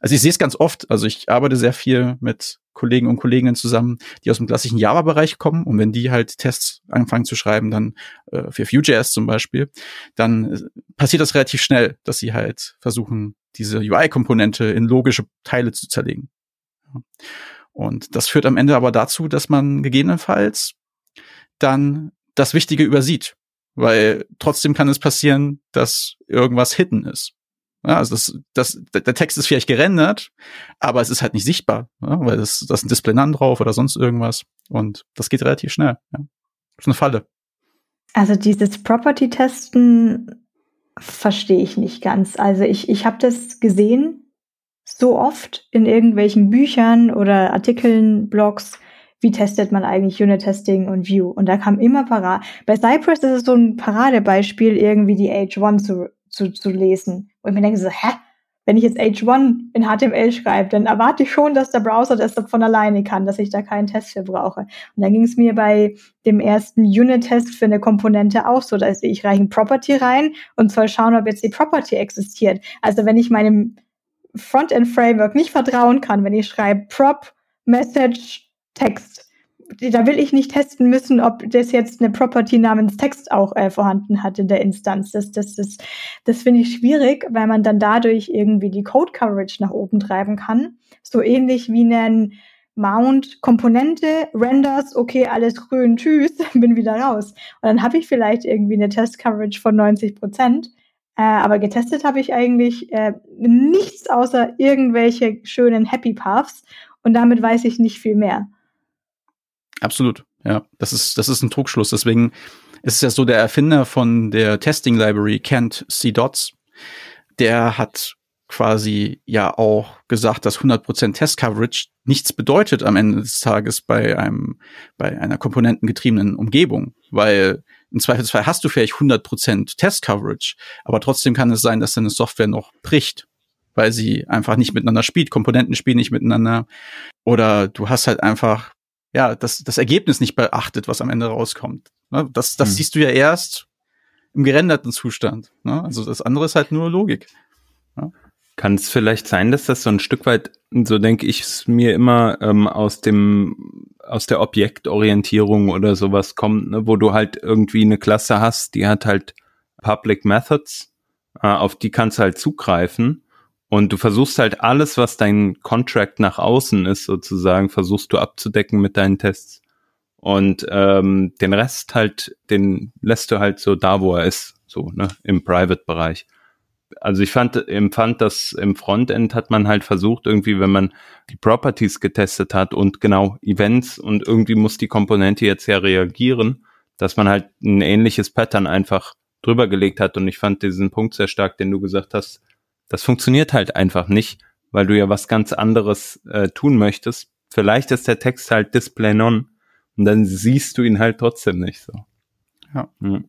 Speaker 3: Also ich sehe es ganz oft, also ich arbeite sehr viel mit Kollegen und Kolleginnen zusammen, die aus dem klassischen Java-Bereich kommen und wenn die halt Tests anfangen zu schreiben, dann äh, für Vue.js zum Beispiel, dann äh, passiert das relativ schnell, dass sie halt versuchen, diese UI-Komponente in logische Teile zu zerlegen. Und das führt am Ende aber dazu, dass man gegebenenfalls dann das Wichtige übersieht. Weil trotzdem kann es passieren, dass irgendwas hidden ist. Ja, also das, das, der Text ist vielleicht gerendert, aber es ist halt nicht sichtbar, ja, weil das, das ist ein Display None drauf oder sonst irgendwas. Und das geht relativ schnell. Ja. Das ist eine Falle.
Speaker 1: Also dieses Property-Testen verstehe ich nicht ganz. Also ich, ich habe das gesehen so oft in irgendwelchen Büchern oder Artikeln, Blogs, wie testet man eigentlich Unit-Testing und View. Und da kam immer parat. Bei Cypress ist es so ein Paradebeispiel, irgendwie die H1 zu, zu, zu lesen. Und mir denke so, hä? Wenn ich jetzt H1 in HTML schreibe, dann erwarte ich schon, dass der Browser das von alleine kann, dass ich da keinen Test für brauche. Und dann ging es mir bei dem ersten Unit-Test für eine Komponente auch so, dass ich reiche ein Property rein und soll schauen, ob jetzt die Property existiert. Also wenn ich meinem Frontend-Framework nicht vertrauen kann, wenn ich schreibe prop message Text. Da will ich nicht testen müssen, ob das jetzt eine Property namens Text auch äh, vorhanden hat in der Instanz. Das, das, das, das finde ich schwierig, weil man dann dadurch irgendwie die Code Coverage nach oben treiben kann. So ähnlich wie einen Mount Komponente, Renders, okay, alles grün, tschüss, bin wieder raus. Und dann habe ich vielleicht irgendwie eine Test Coverage von 90 Prozent. Äh, aber getestet habe ich eigentlich äh, nichts außer irgendwelche schönen Happy Paths und damit weiß ich nicht viel mehr.
Speaker 3: Absolut, ja. Das ist, das ist ein Trugschluss. Deswegen ist es ja so, der Erfinder von der Testing Library, Kent C. Dots, der hat quasi ja auch gesagt, dass 100% Test Coverage nichts bedeutet am Ende des Tages bei einem, bei einer komponentengetriebenen Umgebung, weil im Zweifelsfall hast du vielleicht 100% Test Coverage, aber trotzdem kann es sein, dass deine Software noch bricht, weil sie einfach nicht miteinander spielt, Komponenten spielen nicht miteinander oder du hast halt einfach ja, das, das Ergebnis nicht beachtet, was am Ende rauskommt. Ne? Das, das hm. siehst du ja erst im gerenderten Zustand. Ne? Also das andere ist halt nur Logik.
Speaker 1: Ne?
Speaker 4: Kann es vielleicht sein, dass das so ein Stück weit, so denke ich es mir immer, ähm, aus dem, aus der Objektorientierung oder sowas kommt, ne, wo du halt irgendwie eine Klasse hast, die hat halt Public Methods, äh, auf die kannst du halt zugreifen. Und du versuchst halt alles, was dein Contract nach außen ist, sozusagen, versuchst du abzudecken mit deinen Tests. Und ähm, den Rest halt, den lässt du halt so da, wo er ist, so, ne, im Private-Bereich also ich fand, empfand das im Frontend hat man halt versucht, irgendwie, wenn man die Properties getestet hat und genau Events und irgendwie muss die Komponente jetzt ja reagieren, dass man halt ein ähnliches Pattern einfach drüber gelegt hat. Und ich fand diesen Punkt sehr stark, den du gesagt hast, das funktioniert halt einfach nicht, weil du ja was ganz anderes äh, tun möchtest. Vielleicht ist der Text halt Display Non und dann siehst du ihn halt trotzdem nicht so. Ja. Hm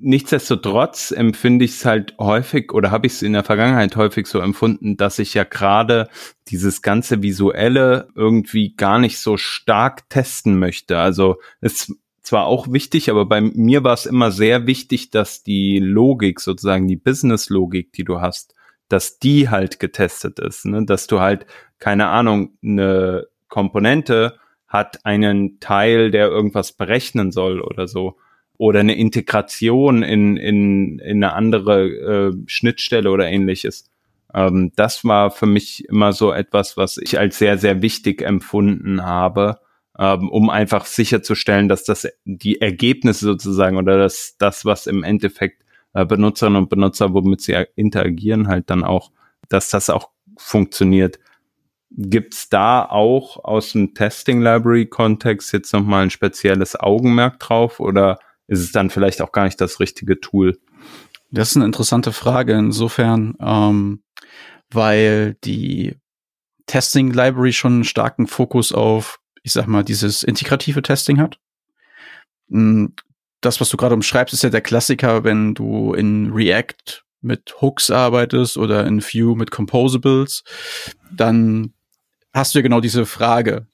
Speaker 4: nichtsdestotrotz empfinde ich es halt häufig oder habe ich es in der Vergangenheit häufig so empfunden, dass ich ja gerade dieses ganze visuelle irgendwie gar nicht so stark testen möchte. Also ist zwar auch wichtig, aber bei mir war es immer sehr wichtig, dass die Logik sozusagen die Business-Logik, die du hast, dass die halt getestet ist, ne? dass du halt keine Ahnung eine Komponente hat einen Teil, der irgendwas berechnen soll oder so oder eine Integration in, in, in eine andere äh, Schnittstelle oder ähnliches. Ähm, das war für mich immer so etwas, was ich als sehr, sehr wichtig empfunden habe, ähm, um einfach sicherzustellen, dass das die Ergebnisse sozusagen oder das, das was im Endeffekt äh, Benutzerinnen und Benutzer, womit sie interagieren, halt dann auch, dass das auch funktioniert. Gibt's da auch aus dem Testing Library Kontext jetzt nochmal ein spezielles Augenmerk drauf oder ist es dann vielleicht auch gar nicht das richtige Tool.
Speaker 3: Das ist eine interessante Frage insofern, ähm, weil die Testing Library schon einen starken Fokus auf, ich sag mal, dieses integrative Testing hat. Das, was du gerade umschreibst, ist ja der Klassiker, wenn du in React mit Hooks arbeitest oder in Vue mit Composables, dann hast du ja genau diese Frage.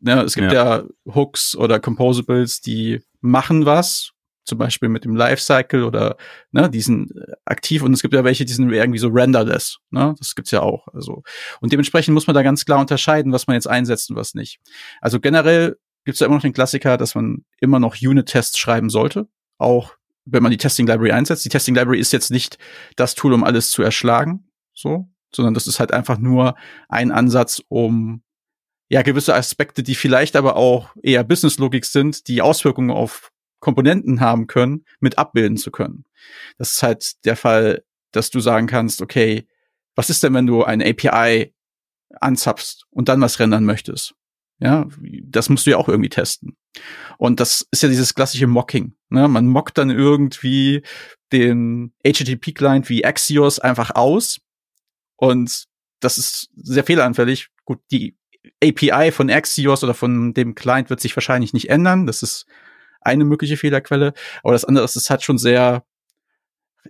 Speaker 3: Ne, es gibt ja. ja Hooks oder Composables, die machen was zum Beispiel mit dem Lifecycle oder ne, die sind äh, aktiv und es gibt ja welche, die sind irgendwie so renderless. Ne? Das gibt's ja auch. Also und dementsprechend muss man da ganz klar unterscheiden, was man jetzt einsetzt und was nicht. Also generell gibt's ja immer noch den Klassiker, dass man immer noch Unit-Tests schreiben sollte, auch wenn man die Testing Library einsetzt. Die Testing Library ist jetzt nicht das Tool, um alles zu erschlagen, so, sondern das ist halt einfach nur ein Ansatz, um ja gewisse Aspekte, die vielleicht aber auch eher Business-Logik sind, die Auswirkungen auf Komponenten haben können, mit abbilden zu können. Das ist halt der Fall, dass du sagen kannst, okay, was ist denn, wenn du eine API anzapfst und dann was rendern möchtest? Ja, das musst du ja auch irgendwie testen. Und das ist ja dieses klassische Mocking. Ne? Man mockt dann irgendwie den HTTP-Client wie Axios einfach aus. Und das ist sehr fehleranfällig. Gut, die API von Axios oder von dem Client wird sich wahrscheinlich nicht ändern. Das ist eine mögliche Fehlerquelle. Aber das andere ist, es halt schon sehr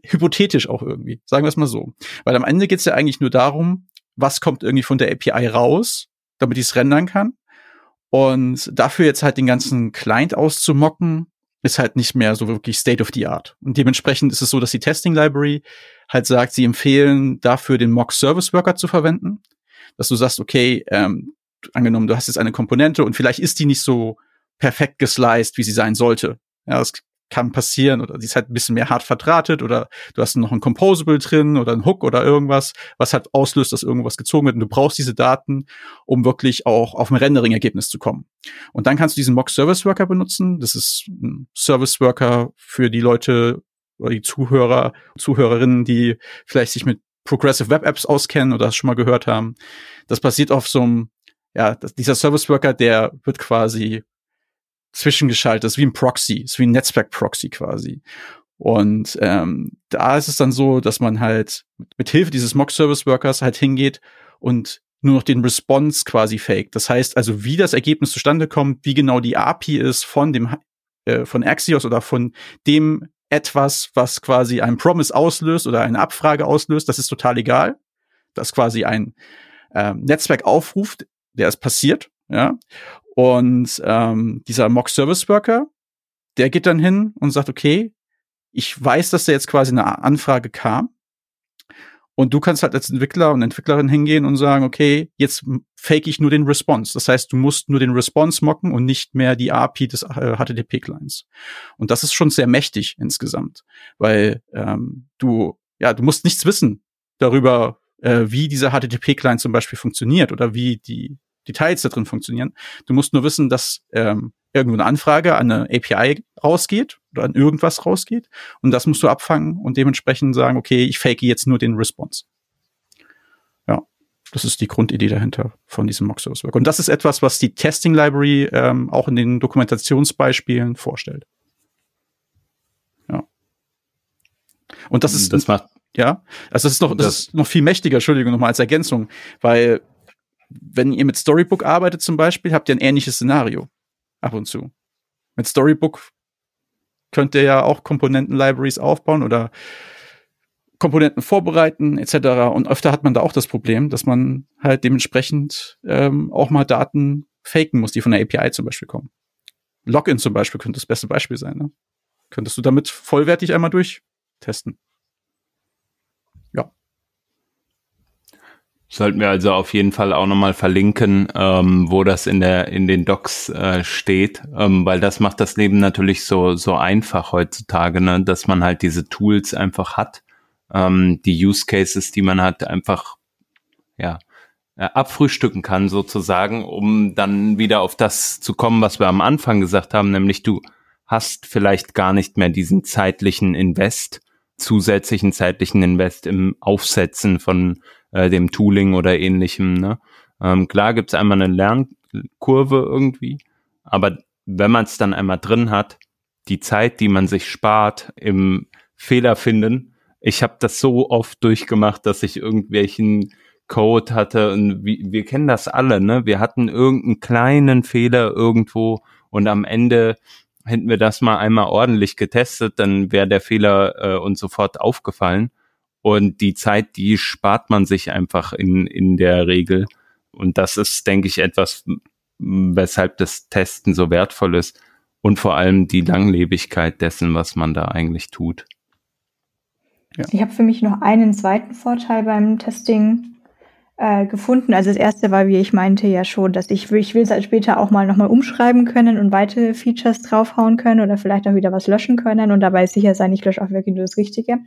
Speaker 3: hypothetisch auch irgendwie. Sagen wir es mal so. Weil am Ende geht es ja eigentlich nur darum, was kommt irgendwie von der API raus, damit ich es rendern kann. Und dafür jetzt halt den ganzen Client auszumocken, ist halt nicht mehr so wirklich State of the Art. Und dementsprechend ist es so, dass die Testing Library halt sagt, sie empfehlen dafür den Mock Service Worker zu verwenden. Dass du sagst, okay, ähm, angenommen, du hast jetzt eine Komponente und vielleicht ist die nicht so perfekt gesliced, wie sie sein sollte. Ja, das kann passieren oder die ist halt ein bisschen mehr hart verdrahtet oder du hast noch ein Composable drin oder ein Hook oder irgendwas, was halt auslöst, dass irgendwas gezogen wird und du brauchst diese Daten, um wirklich auch auf ein Rendering-Ergebnis zu kommen. Und dann kannst du diesen Mock Service Worker benutzen. Das ist ein Service Worker für die Leute oder die Zuhörer, Zuhörerinnen, die vielleicht sich mit Progressive Web Apps auskennen oder das schon mal gehört haben. Das basiert auf so einem, ja, dieser Service Worker, der wird quasi zwischengeschaltet, ist wie ein Proxy, ist wie ein Netzwerk-Proxy quasi. Und ähm, da ist es dann so, dass man halt mit Hilfe dieses Mock-Service-Workers halt hingeht und nur noch den Response quasi faked. Das heißt also, wie das Ergebnis zustande kommt, wie genau die API ist von dem äh, von Axios oder von dem etwas, was quasi ein Promise auslöst oder eine Abfrage auslöst, das ist total egal. Das quasi ein ähm, Netzwerk aufruft, der ist passiert, ja. Und ähm, dieser Mock Service Worker, der geht dann hin und sagt, okay, ich weiß, dass da jetzt quasi eine Anfrage kam. Und du kannst halt als Entwickler und Entwicklerin hingehen und sagen, okay, jetzt fake ich nur den Response. Das heißt, du musst nur den Response mocken und nicht mehr die API des äh, HTTP-Clients. Und das ist schon sehr mächtig insgesamt, weil ähm, du, ja, du musst nichts wissen darüber, äh, wie dieser HTTP-Client zum Beispiel funktioniert oder wie die Details da drin funktionieren. Du musst nur wissen, dass ähm, irgendwo eine Anfrage an eine API rausgeht oder an irgendwas rausgeht und das musst du abfangen und dementsprechend sagen, okay, ich fake jetzt nur den Response. Ja, das ist die Grundidee dahinter von diesem Mock Service Work. Und das ist etwas, was die Testing Library ähm, auch in den Dokumentationsbeispielen vorstellt. Ja. Und das ist
Speaker 4: das macht
Speaker 3: ja, also das ist noch, das, das ist noch viel mächtiger, Entschuldigung, nochmal als Ergänzung, weil wenn ihr mit Storybook arbeitet zum Beispiel, habt ihr ein ähnliches Szenario ab und zu. Mit Storybook könnt ihr ja auch Komponenten-Libraries aufbauen oder Komponenten vorbereiten etc. Und öfter hat man da auch das Problem, dass man halt dementsprechend ähm, auch mal Daten faken muss, die von der API zum Beispiel kommen. Login zum Beispiel könnte das beste Beispiel sein. Ne? Könntest du damit vollwertig einmal durchtesten.
Speaker 4: Sollten wir also auf jeden Fall auch nochmal verlinken, ähm, wo das in der in den Docs äh, steht, ähm, weil das macht das Leben natürlich so so einfach heutzutage, ne? dass man halt diese Tools einfach hat, ähm, die Use Cases, die man hat, einfach ja äh, abfrühstücken kann sozusagen, um dann wieder auf das zu kommen, was wir am Anfang gesagt haben, nämlich du hast vielleicht gar nicht mehr diesen zeitlichen Invest, zusätzlichen zeitlichen Invest im Aufsetzen von äh, dem Tooling oder ähnlichem. Ne? Ähm, klar gibt's einmal eine Lernkurve irgendwie, aber wenn man es dann einmal drin hat, die Zeit, die man sich spart im Fehler finden, ich habe das so oft durchgemacht, dass ich irgendwelchen Code hatte und wir, wir kennen das alle, ne? Wir hatten irgendeinen kleinen Fehler irgendwo und am Ende hätten wir das mal einmal ordentlich getestet, dann wäre der Fehler äh, uns sofort aufgefallen. Und die Zeit, die spart man sich einfach in, in der Regel. Und das ist, denke ich, etwas, weshalb das Testen so wertvoll ist. Und vor allem die Langlebigkeit dessen, was man da eigentlich tut.
Speaker 1: Ja. Ich habe für mich noch einen zweiten Vorteil beim Testing äh, gefunden. Also das erste war, wie ich meinte, ja schon, dass ich, ich will es halt später auch mal nochmal umschreiben können und weitere Features draufhauen können oder vielleicht auch wieder was löschen können und dabei sicher sein, ich lösche auch wirklich nur das Richtige.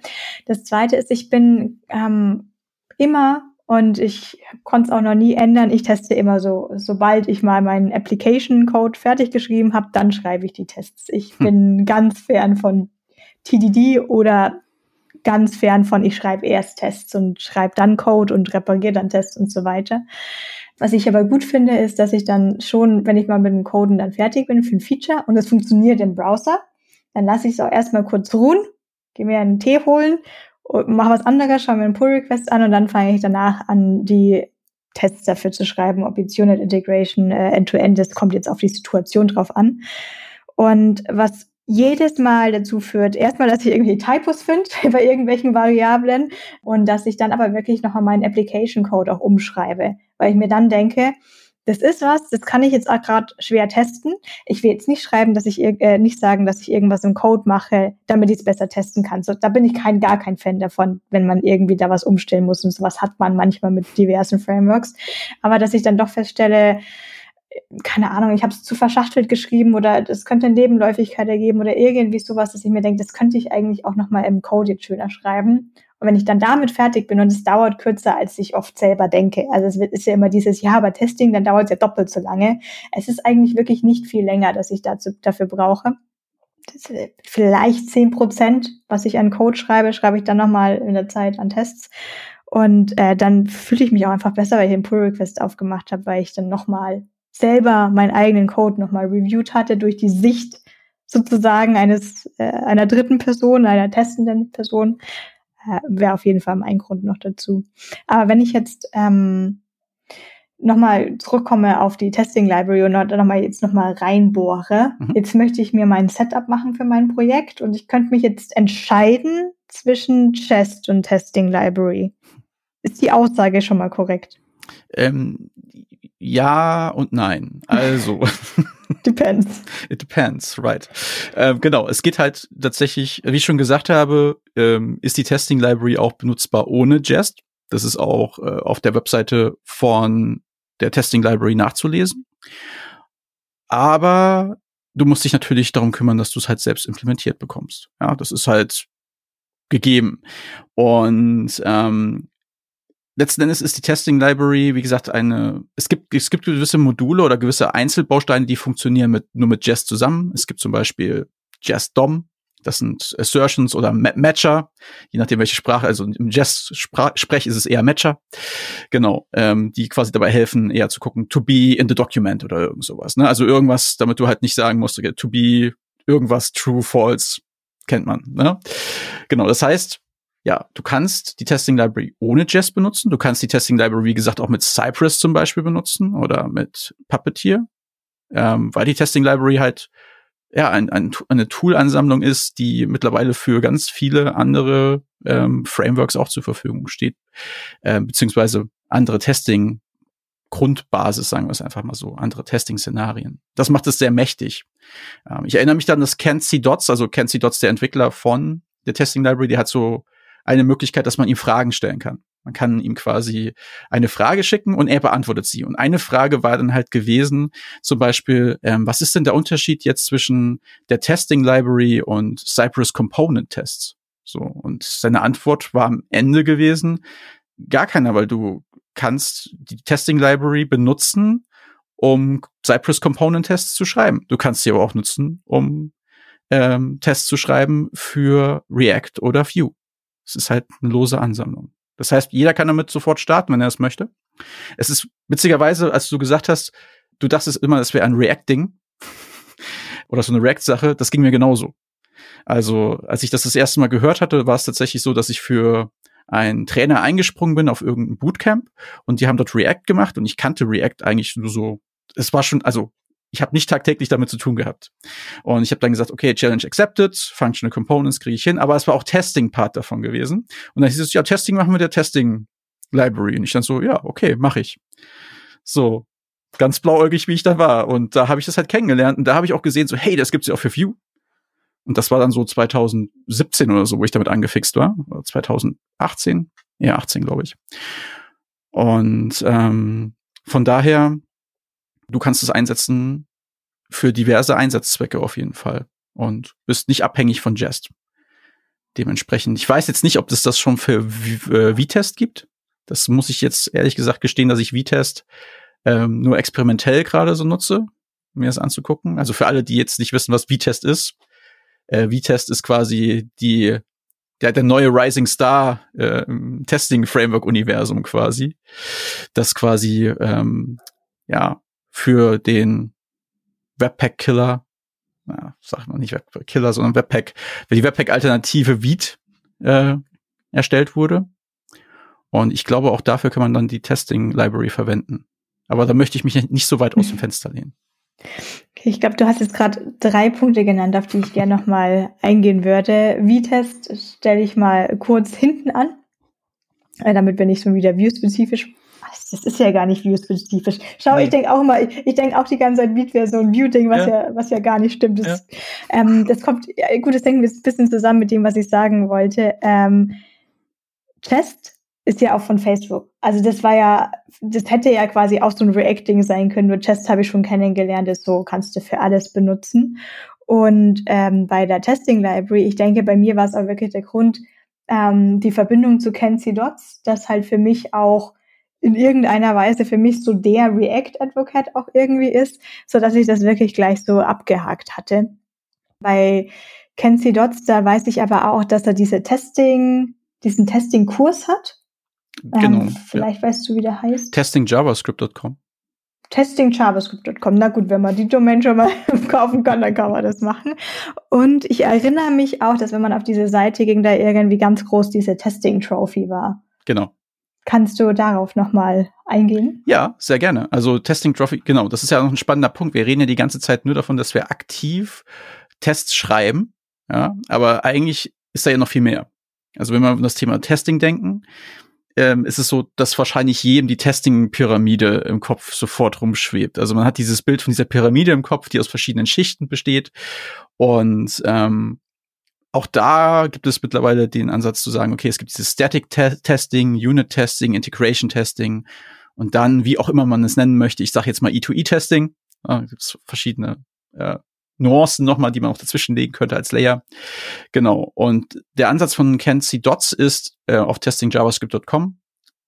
Speaker 1: Das zweite ist, ich bin ähm, immer und ich konnte es auch noch nie ändern. Ich teste immer so, sobald ich mal meinen Application Code fertig geschrieben habe, dann schreibe ich die Tests. Ich hm. bin ganz fern von TDD oder ganz fern von, ich schreibe erst Tests und schreibe dann Code und repariere dann Tests und so weiter. Was ich aber gut finde, ist, dass ich dann schon, wenn ich mal mit dem Coden dann fertig bin für ein Feature und es funktioniert im Browser, dann lasse ich es auch erstmal kurz ruhen, gehe mir einen Tee holen mache was anderes, schaue mir einen Pull-Request an und dann fange ich danach an, die Tests dafür zu schreiben, ob jetzt Unit Integration, äh, End-to-End, das kommt jetzt auf die Situation drauf an. Und was jedes Mal dazu führt, erstmal, dass ich irgendwie Typos finde bei irgendwelchen Variablen und dass ich dann aber wirklich nochmal meinen Application Code auch umschreibe, weil ich mir dann denke, das ist was, das kann ich jetzt auch gerade schwer testen. Ich will jetzt nicht schreiben, dass ich äh, nicht sagen, dass ich irgendwas im Code mache, damit ich es besser testen kann. So, da bin ich kein gar kein Fan davon, wenn man irgendwie da was umstellen muss und sowas hat man manchmal mit diversen Frameworks. Aber dass ich dann doch feststelle, keine Ahnung, ich habe es zu verschachtelt geschrieben oder es könnte eine Nebenläufigkeit ergeben oder irgendwie sowas, dass ich mir denke, das könnte ich eigentlich auch nochmal im Code jetzt schöner schreiben. Und wenn ich dann damit fertig bin und es dauert kürzer, als ich oft selber denke, also es ist ja immer dieses, ja, aber Testing, dann dauert es ja doppelt so lange. Es ist eigentlich wirklich nicht viel länger, dass ich dazu, dafür brauche. vielleicht zehn Prozent, was ich an Code schreibe, schreibe ich dann nochmal in der Zeit an Tests. Und äh, dann fühle ich mich auch einfach besser, weil ich den Pull Request aufgemacht habe, weil ich dann nochmal selber meinen eigenen Code nochmal reviewed hatte durch die Sicht sozusagen eines äh, einer dritten Person, einer testenden Person, äh, wäre auf jeden Fall ein Grund noch dazu. Aber wenn ich jetzt ähm, nochmal zurückkomme auf die Testing Library und nochmal jetzt nochmal reinbohre, mhm. jetzt möchte ich mir mein Setup machen für mein Projekt und ich könnte mich jetzt entscheiden zwischen Chest und Testing Library. Ist die Aussage schon mal korrekt?
Speaker 3: Ähm, ja und nein. Also,
Speaker 1: Depends.
Speaker 3: It depends, right. Ähm, genau, es geht halt tatsächlich, wie ich schon gesagt habe, ähm, ist die Testing Library auch benutzbar ohne Jest. Das ist auch äh, auf der Webseite von der Testing Library nachzulesen. Aber du musst dich natürlich darum kümmern, dass du es halt selbst implementiert bekommst. Ja, das ist halt gegeben. Und ähm, letzten Endes ist die Testing Library, wie gesagt, eine, es gibt, es gibt gewisse Module oder gewisse Einzelbausteine, die funktionieren mit, nur mit Jest zusammen. Es gibt zum Beispiel Jest DOM. Das sind Assertions oder Matcher, je nachdem welche Sprache, also im Jest-Sprech ist es eher Matcher. Genau, ähm, die quasi dabei helfen, eher zu gucken, to be in the document oder irgend sowas. Ne? Also irgendwas, damit du halt nicht sagen musst, okay, to be irgendwas true, false, kennt man. Ne? Genau, das heißt, ja, du kannst die Testing Library ohne Jest benutzen. Du kannst die Testing Library, wie gesagt, auch mit Cypress zum Beispiel benutzen oder mit Puppeteer, ähm, weil die Testing Library halt ja ein, ein, eine Tool-Ansammlung ist, die mittlerweile für ganz viele andere ähm, Frameworks auch zur Verfügung steht, äh, beziehungsweise andere Testing Grundbasis, sagen wir es einfach mal so, andere Testing-Szenarien. Das macht es sehr mächtig. Ähm, ich erinnere mich dann, dass Kenzie Dots, also Kenzie Dots, der Entwickler von der Testing Library, die hat so eine Möglichkeit, dass man ihm Fragen stellen kann. Man kann ihm quasi eine Frage schicken und er beantwortet sie. Und eine Frage war dann halt gewesen, zum Beispiel, ähm, was ist denn der Unterschied jetzt zwischen der Testing Library und Cypress Component Tests? So. Und seine Antwort war am Ende gewesen, gar keiner, weil du kannst die Testing Library benutzen, um Cypress Component Tests zu schreiben. Du kannst sie aber auch nutzen, um ähm, Tests zu schreiben für React oder Vue. Es ist halt eine lose Ansammlung. Das heißt, jeder kann damit sofort starten, wenn er es möchte. Es ist witzigerweise, als du gesagt hast, du dachtest immer, es wäre ein React-Ding oder so eine React-Sache, das ging mir genauso. Also, als ich das das erste Mal gehört hatte, war es tatsächlich so, dass ich für einen Trainer eingesprungen bin auf irgendein Bootcamp und die haben dort React gemacht und ich kannte React eigentlich nur so. Es war schon, also ich habe nicht tagtäglich damit zu tun gehabt. Und ich habe dann gesagt, okay, Challenge accepted, Functional Components kriege ich hin, aber es war auch Testing-Part davon gewesen. Und dann hieß es, ja, Testing machen wir der Testing Library. Und ich dann so, ja, okay, mache ich. So, ganz blauäugig, wie ich da war. Und da habe ich das halt kennengelernt und da habe ich auch gesehen, so, hey, das gibt's ja auch für View. Und das war dann so 2017 oder so, wo ich damit angefixt war. Oder 2018. Ja, 18, glaube ich. Und ähm, von daher du kannst es einsetzen für diverse Einsatzzwecke auf jeden Fall und bist nicht abhängig von Jest. Dementsprechend, ich weiß jetzt nicht, ob es das schon für äh, V-Test gibt. Das muss ich jetzt ehrlich gesagt gestehen, dass ich V-Test ähm, nur experimentell gerade so nutze, mir das anzugucken. Also für alle, die jetzt nicht wissen, was V-Test ist. Äh, V-Test ist quasi die der, der neue Rising Star äh, Testing Framework Universum quasi, das quasi ähm, ja für den Webpack-Killer, na, sag mal nicht Webpack-Killer, sondern Webpack, für die Webpack-Alternative Vite äh, erstellt wurde. Und ich glaube, auch dafür kann man dann die Testing-Library verwenden. Aber da möchte ich mich nicht so weit aus dem Fenster lehnen.
Speaker 1: Okay, ich glaube, du hast jetzt gerade drei Punkte genannt, auf die ich gerne nochmal eingehen würde. V-Test stelle ich mal kurz hinten an, äh, damit wir nicht so wieder view-spezifisch das ist ja gar nicht view-spezifisch. Schau, nee. ich denke auch immer, ich, ich denke auch die ganze Zeit, Beat wäre so ein View-Ding, was ja. ja. was ja gar nicht stimmt. Das, ja. ähm, das kommt, ja, gut, das denken wir ein bisschen zusammen mit dem, was ich sagen wollte. Ähm, Chest ist ja auch von Facebook. Also das war ja, das hätte ja quasi auch so ein Reacting sein können. Nur Chest habe ich schon kennengelernt, ist so, kannst du für alles benutzen. Und ähm, bei der Testing Library, ich denke, bei mir war es auch wirklich der Grund, ähm, die Verbindung zu Kenzie Dots, das halt für mich auch in irgendeiner Weise für mich so der React-Advocate auch irgendwie ist, so dass ich das wirklich gleich so abgehakt hatte. Bei Kenzie Dots, da weiß ich aber auch, dass er diese Testing, diesen Testing-Kurs hat.
Speaker 3: Genau. Ähm,
Speaker 1: vielleicht ja. weißt du, wie der heißt.
Speaker 3: TestingJavascript.com.
Speaker 1: TestingJavascript.com. Na gut, wenn man die Domain schon mal kaufen kann, dann kann man das machen. Und ich erinnere mich auch, dass wenn man auf diese Seite ging, da irgendwie ganz groß diese Testing Trophy war.
Speaker 3: Genau.
Speaker 1: Kannst du darauf nochmal eingehen?
Speaker 3: Ja, sehr gerne. Also Testing Trophy, genau, das ist ja noch ein spannender Punkt. Wir reden ja die ganze Zeit nur davon, dass wir aktiv Tests schreiben, ja, aber eigentlich ist da ja noch viel mehr. Also wenn wir an das Thema Testing denken, ähm, ist es so, dass wahrscheinlich jedem die Testing-Pyramide im Kopf sofort rumschwebt. Also man hat dieses Bild von dieser Pyramide im Kopf, die aus verschiedenen Schichten besteht. Und ähm, auch da gibt es mittlerweile den Ansatz zu sagen, okay, es gibt dieses Static -Te Testing, Unit Testing, Integration Testing und dann, wie auch immer man es nennen möchte, ich sage jetzt mal E2E-Testing. Da gibt es verschiedene äh, Nuancen nochmal, die man auch dazwischen legen könnte als Layer. Genau. Und der Ansatz von Kenzie Dots ist äh, auf testingjavascript.com.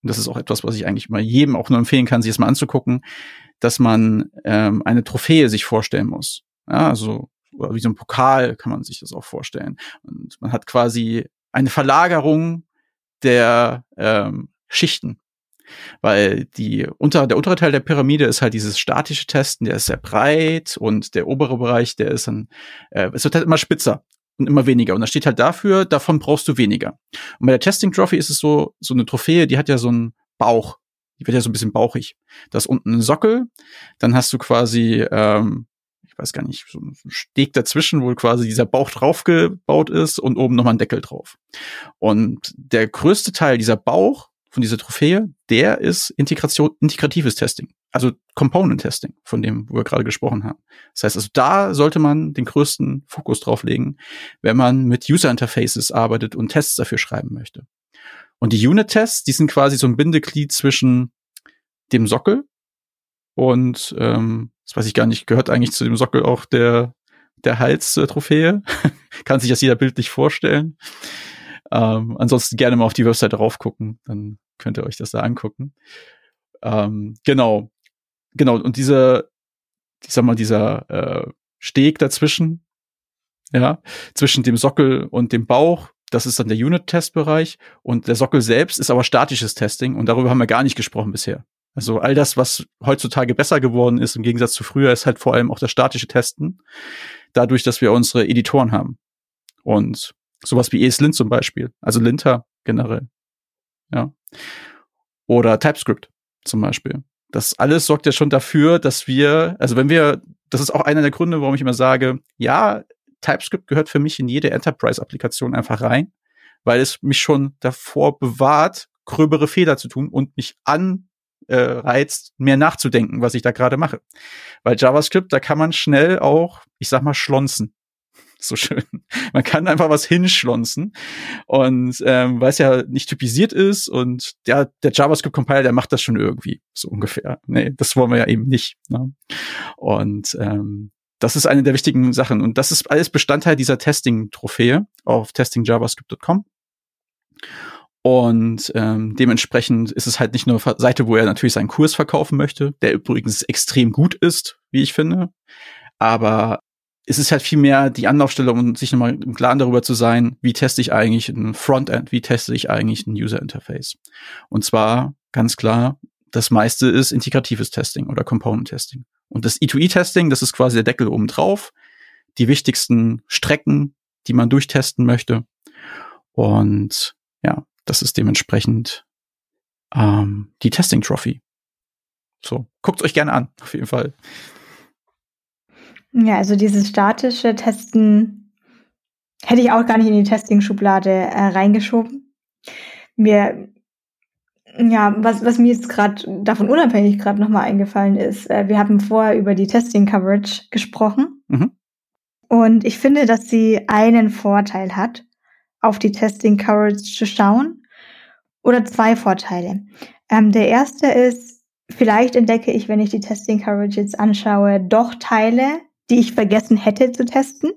Speaker 3: Das ist auch etwas, was ich eigentlich mal jedem auch nur empfehlen kann, sich das mal anzugucken, dass man ähm, eine Trophäe sich vorstellen muss. Ja, also wie so ein Pokal kann man sich das auch vorstellen. Und man hat quasi eine Verlagerung der ähm, Schichten weil die unter, der untere Teil der Pyramide ist halt dieses statische Testen, der ist sehr breit und der obere Bereich, der ist dann, äh, es wird halt immer spitzer und immer weniger. Und da steht halt dafür, davon brauchst du weniger. Und bei der Testing Trophy ist es so, so eine Trophäe, die hat ja so einen Bauch. Die wird ja so ein bisschen bauchig. Da ist unten ein Sockel, dann hast du quasi, ähm, ich weiß gar nicht, so ein Steg dazwischen, wo quasi dieser Bauch draufgebaut ist und oben nochmal ein Deckel drauf. Und der größte Teil dieser Bauch von dieser Trophäe, der ist Integration, integratives Testing. Also Component Testing, von dem wir gerade gesprochen haben. Das heißt also, da sollte man den größten Fokus drauf legen, wenn man mit User Interfaces arbeitet und Tests dafür schreiben möchte. Und die Unit-Tests, die sind quasi so ein Bindeglied zwischen dem Sockel und ähm, das weiß ich gar nicht, gehört eigentlich zu dem Sockel auch der der Hals-Trophäe. Kann sich das jeder bildlich vorstellen. Ähm, ansonsten gerne mal auf die Website drauf gucken, dann könnt ihr euch das da angucken. Ähm, genau, genau. Und diese, ich sag mal, dieser äh, Steg dazwischen, ja, zwischen dem Sockel und dem Bauch, das ist dann der Unit-Test-Bereich. Und der Sockel selbst ist aber statisches Testing und darüber haben wir gar nicht gesprochen bisher. Also all das, was heutzutage besser geworden ist im Gegensatz zu früher, ist halt vor allem auch das statische Testen. Dadurch, dass wir unsere Editoren haben. Und sowas wie ESLint zum Beispiel. Also Linter generell. Ja oder TypeScript zum Beispiel. Das alles sorgt ja schon dafür, dass wir, also wenn wir, das ist auch einer der Gründe, warum ich immer sage, ja, TypeScript gehört für mich in jede Enterprise-Applikation einfach rein, weil es mich schon davor bewahrt, gröbere Fehler zu tun und mich anreizt, äh, mehr nachzudenken, was ich da gerade mache. Weil JavaScript, da kann man schnell auch, ich sag mal, schlonzen so schön. Man kann einfach was hinschlonzen und ähm, weil es ja nicht typisiert ist und der, der JavaScript-Compiler, der macht das schon irgendwie, so ungefähr. Nee, das wollen wir ja eben nicht. Ne? Und ähm, das ist eine der wichtigen Sachen und das ist alles Bestandteil dieser Testing-Trophäe auf testingjavascript.com. Und ähm, dementsprechend ist es halt nicht nur eine Seite, wo er natürlich seinen Kurs verkaufen möchte, der übrigens extrem gut ist, wie ich finde. Aber es ist halt viel mehr die Anlaufstelle, um sich nochmal im Klaren darüber zu sein, wie teste ich eigentlich ein Frontend, wie teste ich eigentlich ein User Interface. Und zwar ganz klar, das meiste ist integratives Testing oder Component Testing. Und das E2E-Testing, das ist quasi der Deckel oben drauf, die wichtigsten Strecken, die man durchtesten möchte. Und ja, das ist dementsprechend ähm, die Testing Trophy. So, guckt euch gerne an, auf jeden Fall.
Speaker 1: Ja, also dieses statische Testen hätte ich auch gar nicht in die Testing-Schublade äh, reingeschoben. Mir, ja, was, was mir jetzt gerade davon unabhängig gerade nochmal eingefallen ist, äh, wir haben vorher über die Testing-Coverage gesprochen. Mhm. Und ich finde, dass sie einen Vorteil hat, auf die Testing-Coverage zu schauen. Oder zwei Vorteile. Ähm, der erste ist, vielleicht entdecke ich, wenn ich die Testing-Coverage jetzt anschaue, doch Teile, die ich vergessen hätte zu testen.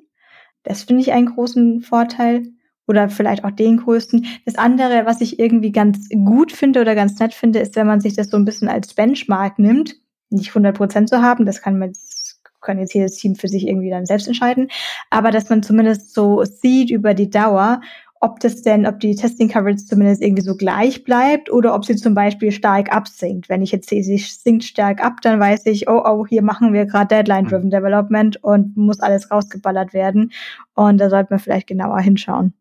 Speaker 1: Das finde ich einen großen Vorteil oder vielleicht auch den größten. Das andere, was ich irgendwie ganz gut finde oder ganz nett finde, ist, wenn man sich das so ein bisschen als Benchmark nimmt, nicht 100 Prozent zu haben, das kann man kann jetzt jedes Team für sich irgendwie dann selbst entscheiden, aber dass man zumindest so sieht über die Dauer, ob das denn, ob die Testing Coverage zumindest irgendwie so gleich bleibt oder ob sie zum Beispiel stark absinkt. Wenn ich jetzt sehe, sie sinkt stark ab, dann weiß ich, oh, oh, hier machen wir gerade Deadline-Driven mhm. Development und muss alles rausgeballert werden. Und da sollte man vielleicht genauer hinschauen.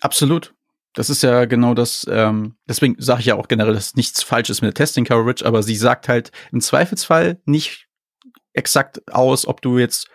Speaker 3: Absolut. Das ist ja genau das, ähm, deswegen sage ich ja auch generell, dass nichts falsch ist mit der Testing Coverage, aber sie sagt halt im Zweifelsfall nicht exakt aus, ob du jetzt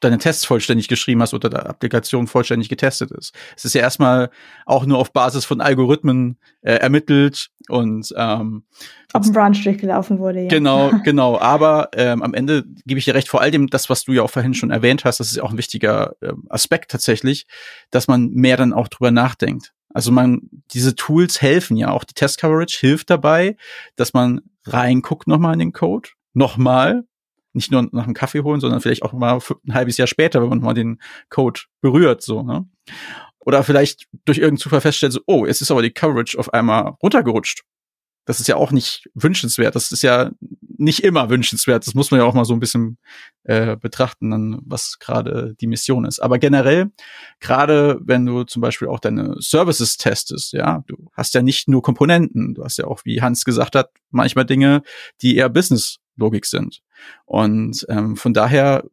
Speaker 3: deine Tests vollständig geschrieben hast oder deine Applikation vollständig getestet ist. Es ist ja erstmal auch nur auf Basis von Algorithmen äh, ermittelt und ähm,
Speaker 1: ob ein Branch durchgelaufen wurde. Ja.
Speaker 3: Genau, genau. Aber ähm, am Ende gebe ich dir recht, vor allem das, was du ja auch vorhin schon erwähnt hast, das ist ja auch ein wichtiger ähm, Aspekt tatsächlich, dass man mehr dann auch drüber nachdenkt. Also man, diese Tools helfen ja auch. Die Test Coverage hilft dabei, dass man reinguckt nochmal in den Code, nochmal, nicht nur nach dem Kaffee holen, sondern vielleicht auch mal ein halbes Jahr später, wenn man mal den Code berührt, so, ne? Oder vielleicht durch irgendeinen Zufall feststellt, so, oh, jetzt ist aber die Coverage auf einmal runtergerutscht. Das ist ja auch nicht wünschenswert. Das ist ja nicht immer wünschenswert. Das muss man ja auch mal so ein bisschen äh, betrachten, dann, was gerade die Mission ist. Aber generell, gerade wenn du zum Beispiel auch deine Services testest, ja, du hast ja nicht nur Komponenten, du hast ja auch, wie Hans gesagt hat, manchmal Dinge, die eher Business-Logik sind. Und ähm, von daher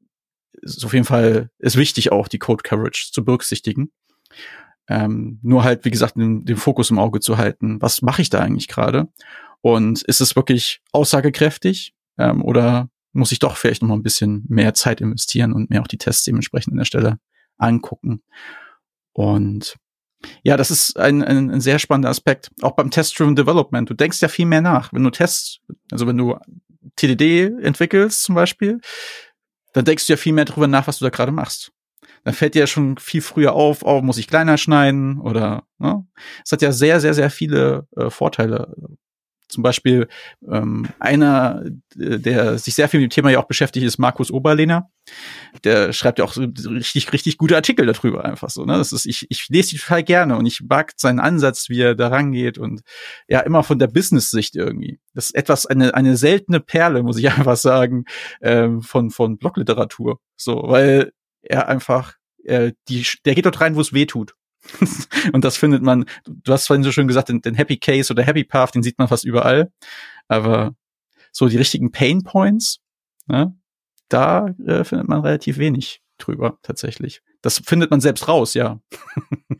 Speaker 3: ist auf jeden Fall ist wichtig auch die Code Coverage zu berücksichtigen. Ähm, nur halt, wie gesagt, den, den Fokus im Auge zu halten. Was mache ich da eigentlich gerade? Und ist es wirklich aussagekräftig? Ähm, oder muss ich doch vielleicht noch mal ein bisschen mehr Zeit investieren und mir auch die Tests dementsprechend an der Stelle angucken? Und ja, das ist ein, ein, ein sehr spannender Aspekt. Auch beim Test-Driven Development. Du denkst ja viel mehr nach. Wenn du Tests, also wenn du TDD entwickelst zum Beispiel, dann denkst du ja viel mehr darüber nach, was du da gerade machst. Dann fällt dir ja schon viel früher auf, oh, muss ich kleiner schneiden oder ne? Es hat ja sehr, sehr, sehr viele äh, Vorteile. Zum Beispiel ähm, einer, der sich sehr viel mit dem Thema ja auch beschäftigt, ist Markus Oberlehner. Der schreibt ja auch richtig, richtig gute Artikel darüber einfach so. Ne? Das ist, ich, ich lese die total gerne und ich mag seinen Ansatz, wie er da rangeht und ja, immer von der Business-Sicht irgendwie. Das ist etwas, eine, eine seltene Perle, muss ich einfach sagen, ähm, von, von Blogliteratur. So, weil er einfach, äh, die, der geht dort rein, wo es weh tut. und das findet man, du hast vorhin so schön gesagt, den, den, Happy Case oder Happy Path, den sieht man fast überall. Aber so die richtigen Pain Points, ne, da äh, findet man relativ wenig drüber tatsächlich. Das findet man selbst raus, ja.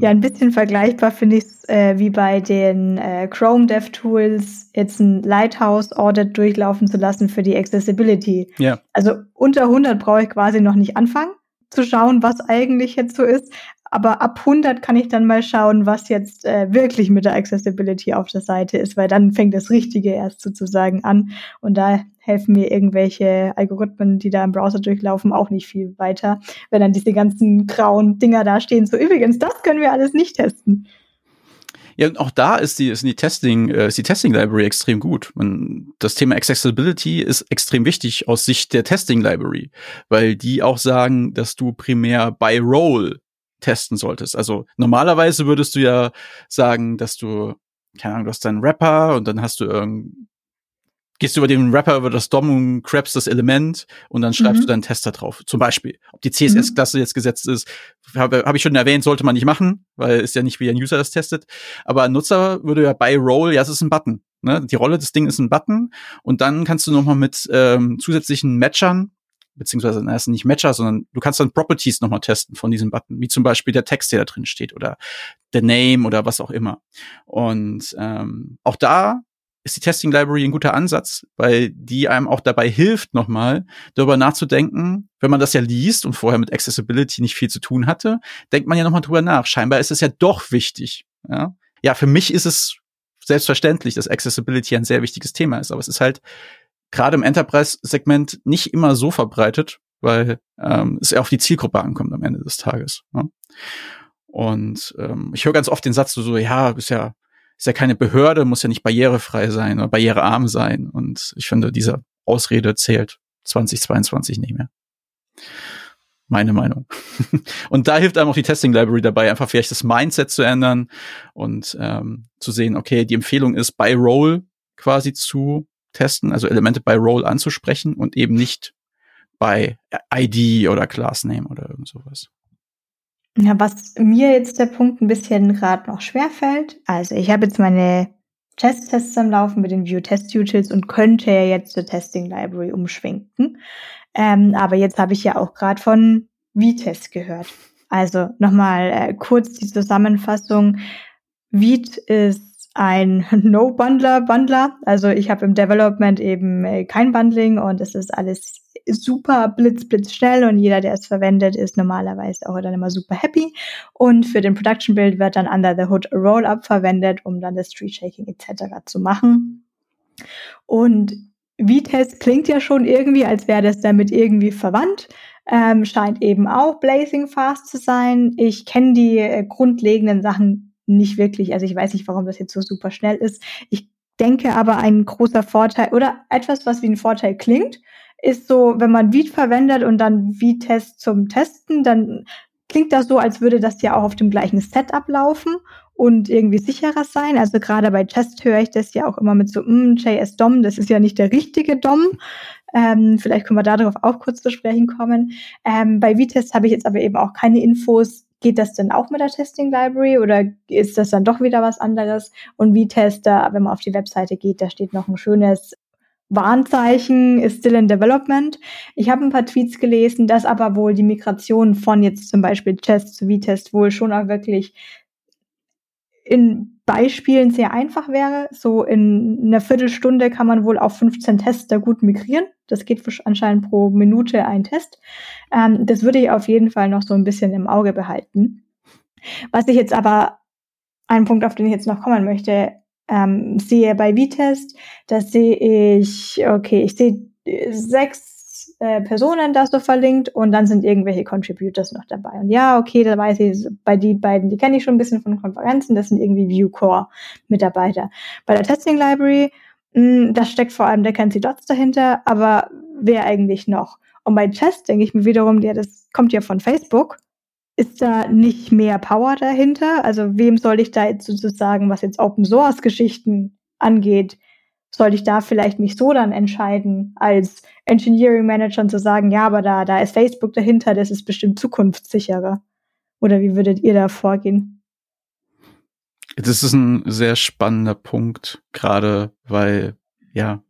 Speaker 1: Ja, ein bisschen vergleichbar finde ich es äh, wie bei den äh, Chrome DevTools, jetzt ein Lighthouse Audit durchlaufen zu lassen für die Accessibility.
Speaker 3: Ja.
Speaker 1: Also unter 100 brauche ich quasi noch nicht anfangen zu schauen, was eigentlich jetzt so ist. Aber ab 100 kann ich dann mal schauen, was jetzt äh, wirklich mit der Accessibility auf der Seite ist, weil dann fängt das Richtige erst sozusagen an. Und da helfen mir irgendwelche Algorithmen, die da im Browser durchlaufen, auch nicht viel weiter, wenn dann diese ganzen grauen Dinger da stehen. So übrigens, das können wir alles nicht testen.
Speaker 3: Ja, und auch da ist die, ist die Testing, äh, ist die Testing Library extrem gut. Und das Thema Accessibility ist extrem wichtig aus Sicht der Testing Library, weil die auch sagen, dass du primär by Role testen solltest. Also normalerweise würdest du ja sagen, dass du keine Ahnung, du hast deinen Rapper und dann hast du irgendein gehst du über den Wrapper, über das DOM und grabst das Element und dann schreibst mhm. du deinen Tester drauf. Zum Beispiel. Ob die CSS-Klasse mhm. jetzt gesetzt ist, habe hab ich schon erwähnt, sollte man nicht machen, weil ist ja nicht wie ein User das testet. Aber ein Nutzer würde ja bei Roll, ja, es ist ein Button. Ne? Die Rolle des Ding ist ein Button und dann kannst du nochmal mit ähm, zusätzlichen Matchern beziehungsweise na, ist nicht Matcher, sondern du kannst dann Properties nochmal testen von diesem Button, wie zum Beispiel der Text, der da drin steht oder der Name oder was auch immer. Und ähm, auch da ist die Testing Library ein guter Ansatz, weil die einem auch dabei hilft, nochmal darüber nachzudenken. Wenn man das ja liest und vorher mit Accessibility nicht viel zu tun hatte, denkt man ja nochmal drüber nach. Scheinbar ist es ja doch wichtig. Ja, ja für mich ist es selbstverständlich, dass Accessibility ein sehr wichtiges Thema ist, aber es ist halt gerade im Enterprise-Segment nicht immer so verbreitet, weil ähm, es ja auf die Zielgruppe ankommt am Ende des Tages. Ja? Und ähm, ich höre ganz oft den Satz so, ja, ist ja ist ja keine Behörde, muss ja nicht barrierefrei sein oder barrierearm sein. Und ich finde, diese Ausrede zählt 2022 nicht mehr. Meine Meinung. und da hilft einem auch die Testing Library dabei, einfach vielleicht das Mindset zu ändern und ähm, zu sehen, okay, die Empfehlung ist, by Role quasi zu testen, also Elemente by Role anzusprechen und eben nicht bei ID oder Class Name oder irgend sowas.
Speaker 1: Ja, was mir jetzt der Punkt ein bisschen gerade noch schwer fällt. Also ich habe jetzt meine Testtests am Laufen mit den View Test Utils und könnte ja jetzt zur Testing Library umschwenken. Ähm, aber jetzt habe ich ja auch gerade von V-Test gehört. Also nochmal äh, kurz die Zusammenfassung. Vite ist ein No-Bundler-Bundler. Also ich habe im Development eben äh, kein Bundling und es ist alles super blitz, blitz schnell und jeder, der es verwendet, ist normalerweise auch dann immer super happy. Und für den Production Build wird dann Under the Hood Rollup verwendet, um dann das Street Shaking etc. zu machen. Und V-Test klingt ja schon irgendwie, als wäre das damit irgendwie verwandt. Ähm, scheint eben auch Blazing Fast zu sein. Ich kenne die äh, grundlegenden Sachen nicht wirklich. Also ich weiß nicht, warum das jetzt so super schnell ist. Ich denke aber, ein großer Vorteil oder etwas, was wie ein Vorteil klingt, ist so, wenn man Viet verwendet und dann V-Test zum Testen, dann klingt das so, als würde das ja auch auf dem gleichen Setup laufen und irgendwie sicherer sein. Also gerade bei Test höre ich das ja auch immer mit so, mm, JS DOM, das ist ja nicht der richtige DOM. Ähm, vielleicht können wir darauf auch kurz zu sprechen kommen. Ähm, bei V-Test habe ich jetzt aber eben auch keine Infos. Geht das denn auch mit der Testing Library oder ist das dann doch wieder was anderes? Und V-Test, wenn man auf die Webseite geht, da steht noch ein schönes Warnzeichen ist still in development. Ich habe ein paar Tweets gelesen, dass aber wohl die Migration von jetzt zum Beispiel Test zu V-Test wohl schon auch wirklich in Beispielen sehr einfach wäre. So in einer Viertelstunde kann man wohl auf 15 Tests da gut migrieren. Das geht anscheinend pro Minute ein Test. Ähm, das würde ich auf jeden Fall noch so ein bisschen im Auge behalten. Was ich jetzt aber, ein Punkt, auf den ich jetzt noch kommen möchte, ähm, sehe bei V-Test, da sehe ich, okay, ich sehe sechs äh, Personen da so verlinkt und dann sind irgendwelche Contributors noch dabei. Und ja, okay, da weiß ich, bei die beiden, die kenne ich schon ein bisschen von Konferenzen, das sind irgendwie Viewcore-Mitarbeiter. Bei der Testing Library, mh, hm, da steckt vor allem der Kenzie Dots dahinter, aber wer eigentlich noch? Und bei Test denke ich mir wiederum, ja, das kommt ja von Facebook. Ist da nicht mehr Power dahinter? Also wem soll ich da jetzt sozusagen, was jetzt Open Source Geschichten angeht, sollte ich da vielleicht mich so dann entscheiden, als Engineering Manager zu sagen, ja, aber da, da ist Facebook dahinter, das ist bestimmt zukunftssicherer. Oder wie würdet ihr da vorgehen?
Speaker 3: Das ist ein sehr spannender Punkt, gerade weil, ja,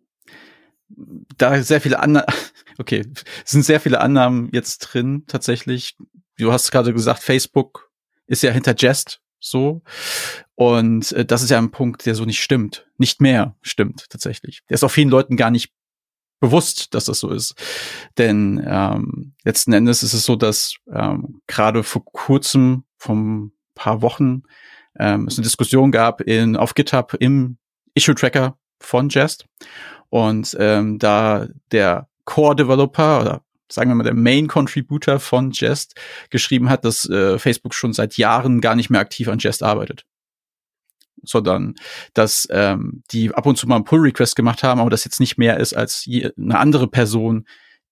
Speaker 3: da sehr viele Annahmen, okay, sind sehr viele Annahmen jetzt drin, tatsächlich. Du hast gerade gesagt, Facebook ist ja hinter Jest so. Und äh, das ist ja ein Punkt, der so nicht stimmt. Nicht mehr stimmt tatsächlich. Der ist auch vielen Leuten gar nicht bewusst, dass das so ist. Denn ähm, letzten Endes ist es so, dass ähm, gerade vor kurzem, vom paar Wochen, ähm, es eine Diskussion gab in, auf GitHub im Issue-Tracker von Jest. Und ähm, da der Core-Developer oder sagen wir mal, der Main Contributor von Jest geschrieben hat, dass äh, Facebook schon seit Jahren gar nicht mehr aktiv an Jest arbeitet. Sondern dass ähm, die ab und zu mal einen Pull-Request gemacht haben, aber das jetzt nicht mehr ist als je, eine andere Person,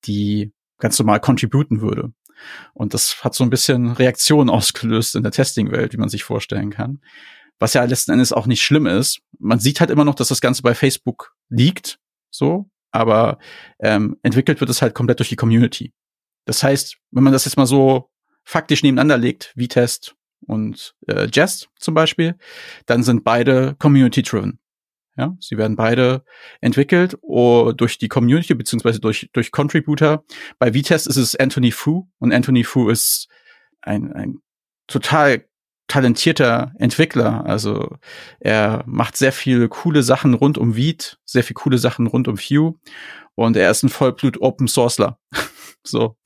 Speaker 3: die ganz normal contributen würde. Und das hat so ein bisschen Reaktionen ausgelöst in der Testing-Welt, wie man sich vorstellen kann. Was ja letzten Endes auch nicht schlimm ist. Man sieht halt immer noch, dass das Ganze bei Facebook liegt, so, aber ähm, entwickelt wird es halt komplett durch die Community. Das heißt, wenn man das jetzt mal so faktisch nebeneinander legt, wie Test und äh, Jest zum Beispiel, dann sind beide community-driven. Ja, sie werden beide entwickelt oh, durch die Community beziehungsweise durch durch Contributor. Bei V-Test ist es Anthony Fu und Anthony Fu ist ein, ein total talentierter Entwickler. Also er macht sehr viele coole Sachen rund um Viet, sehr viele coole Sachen rund um Vue und er ist ein Vollblut Open Sourceler. so,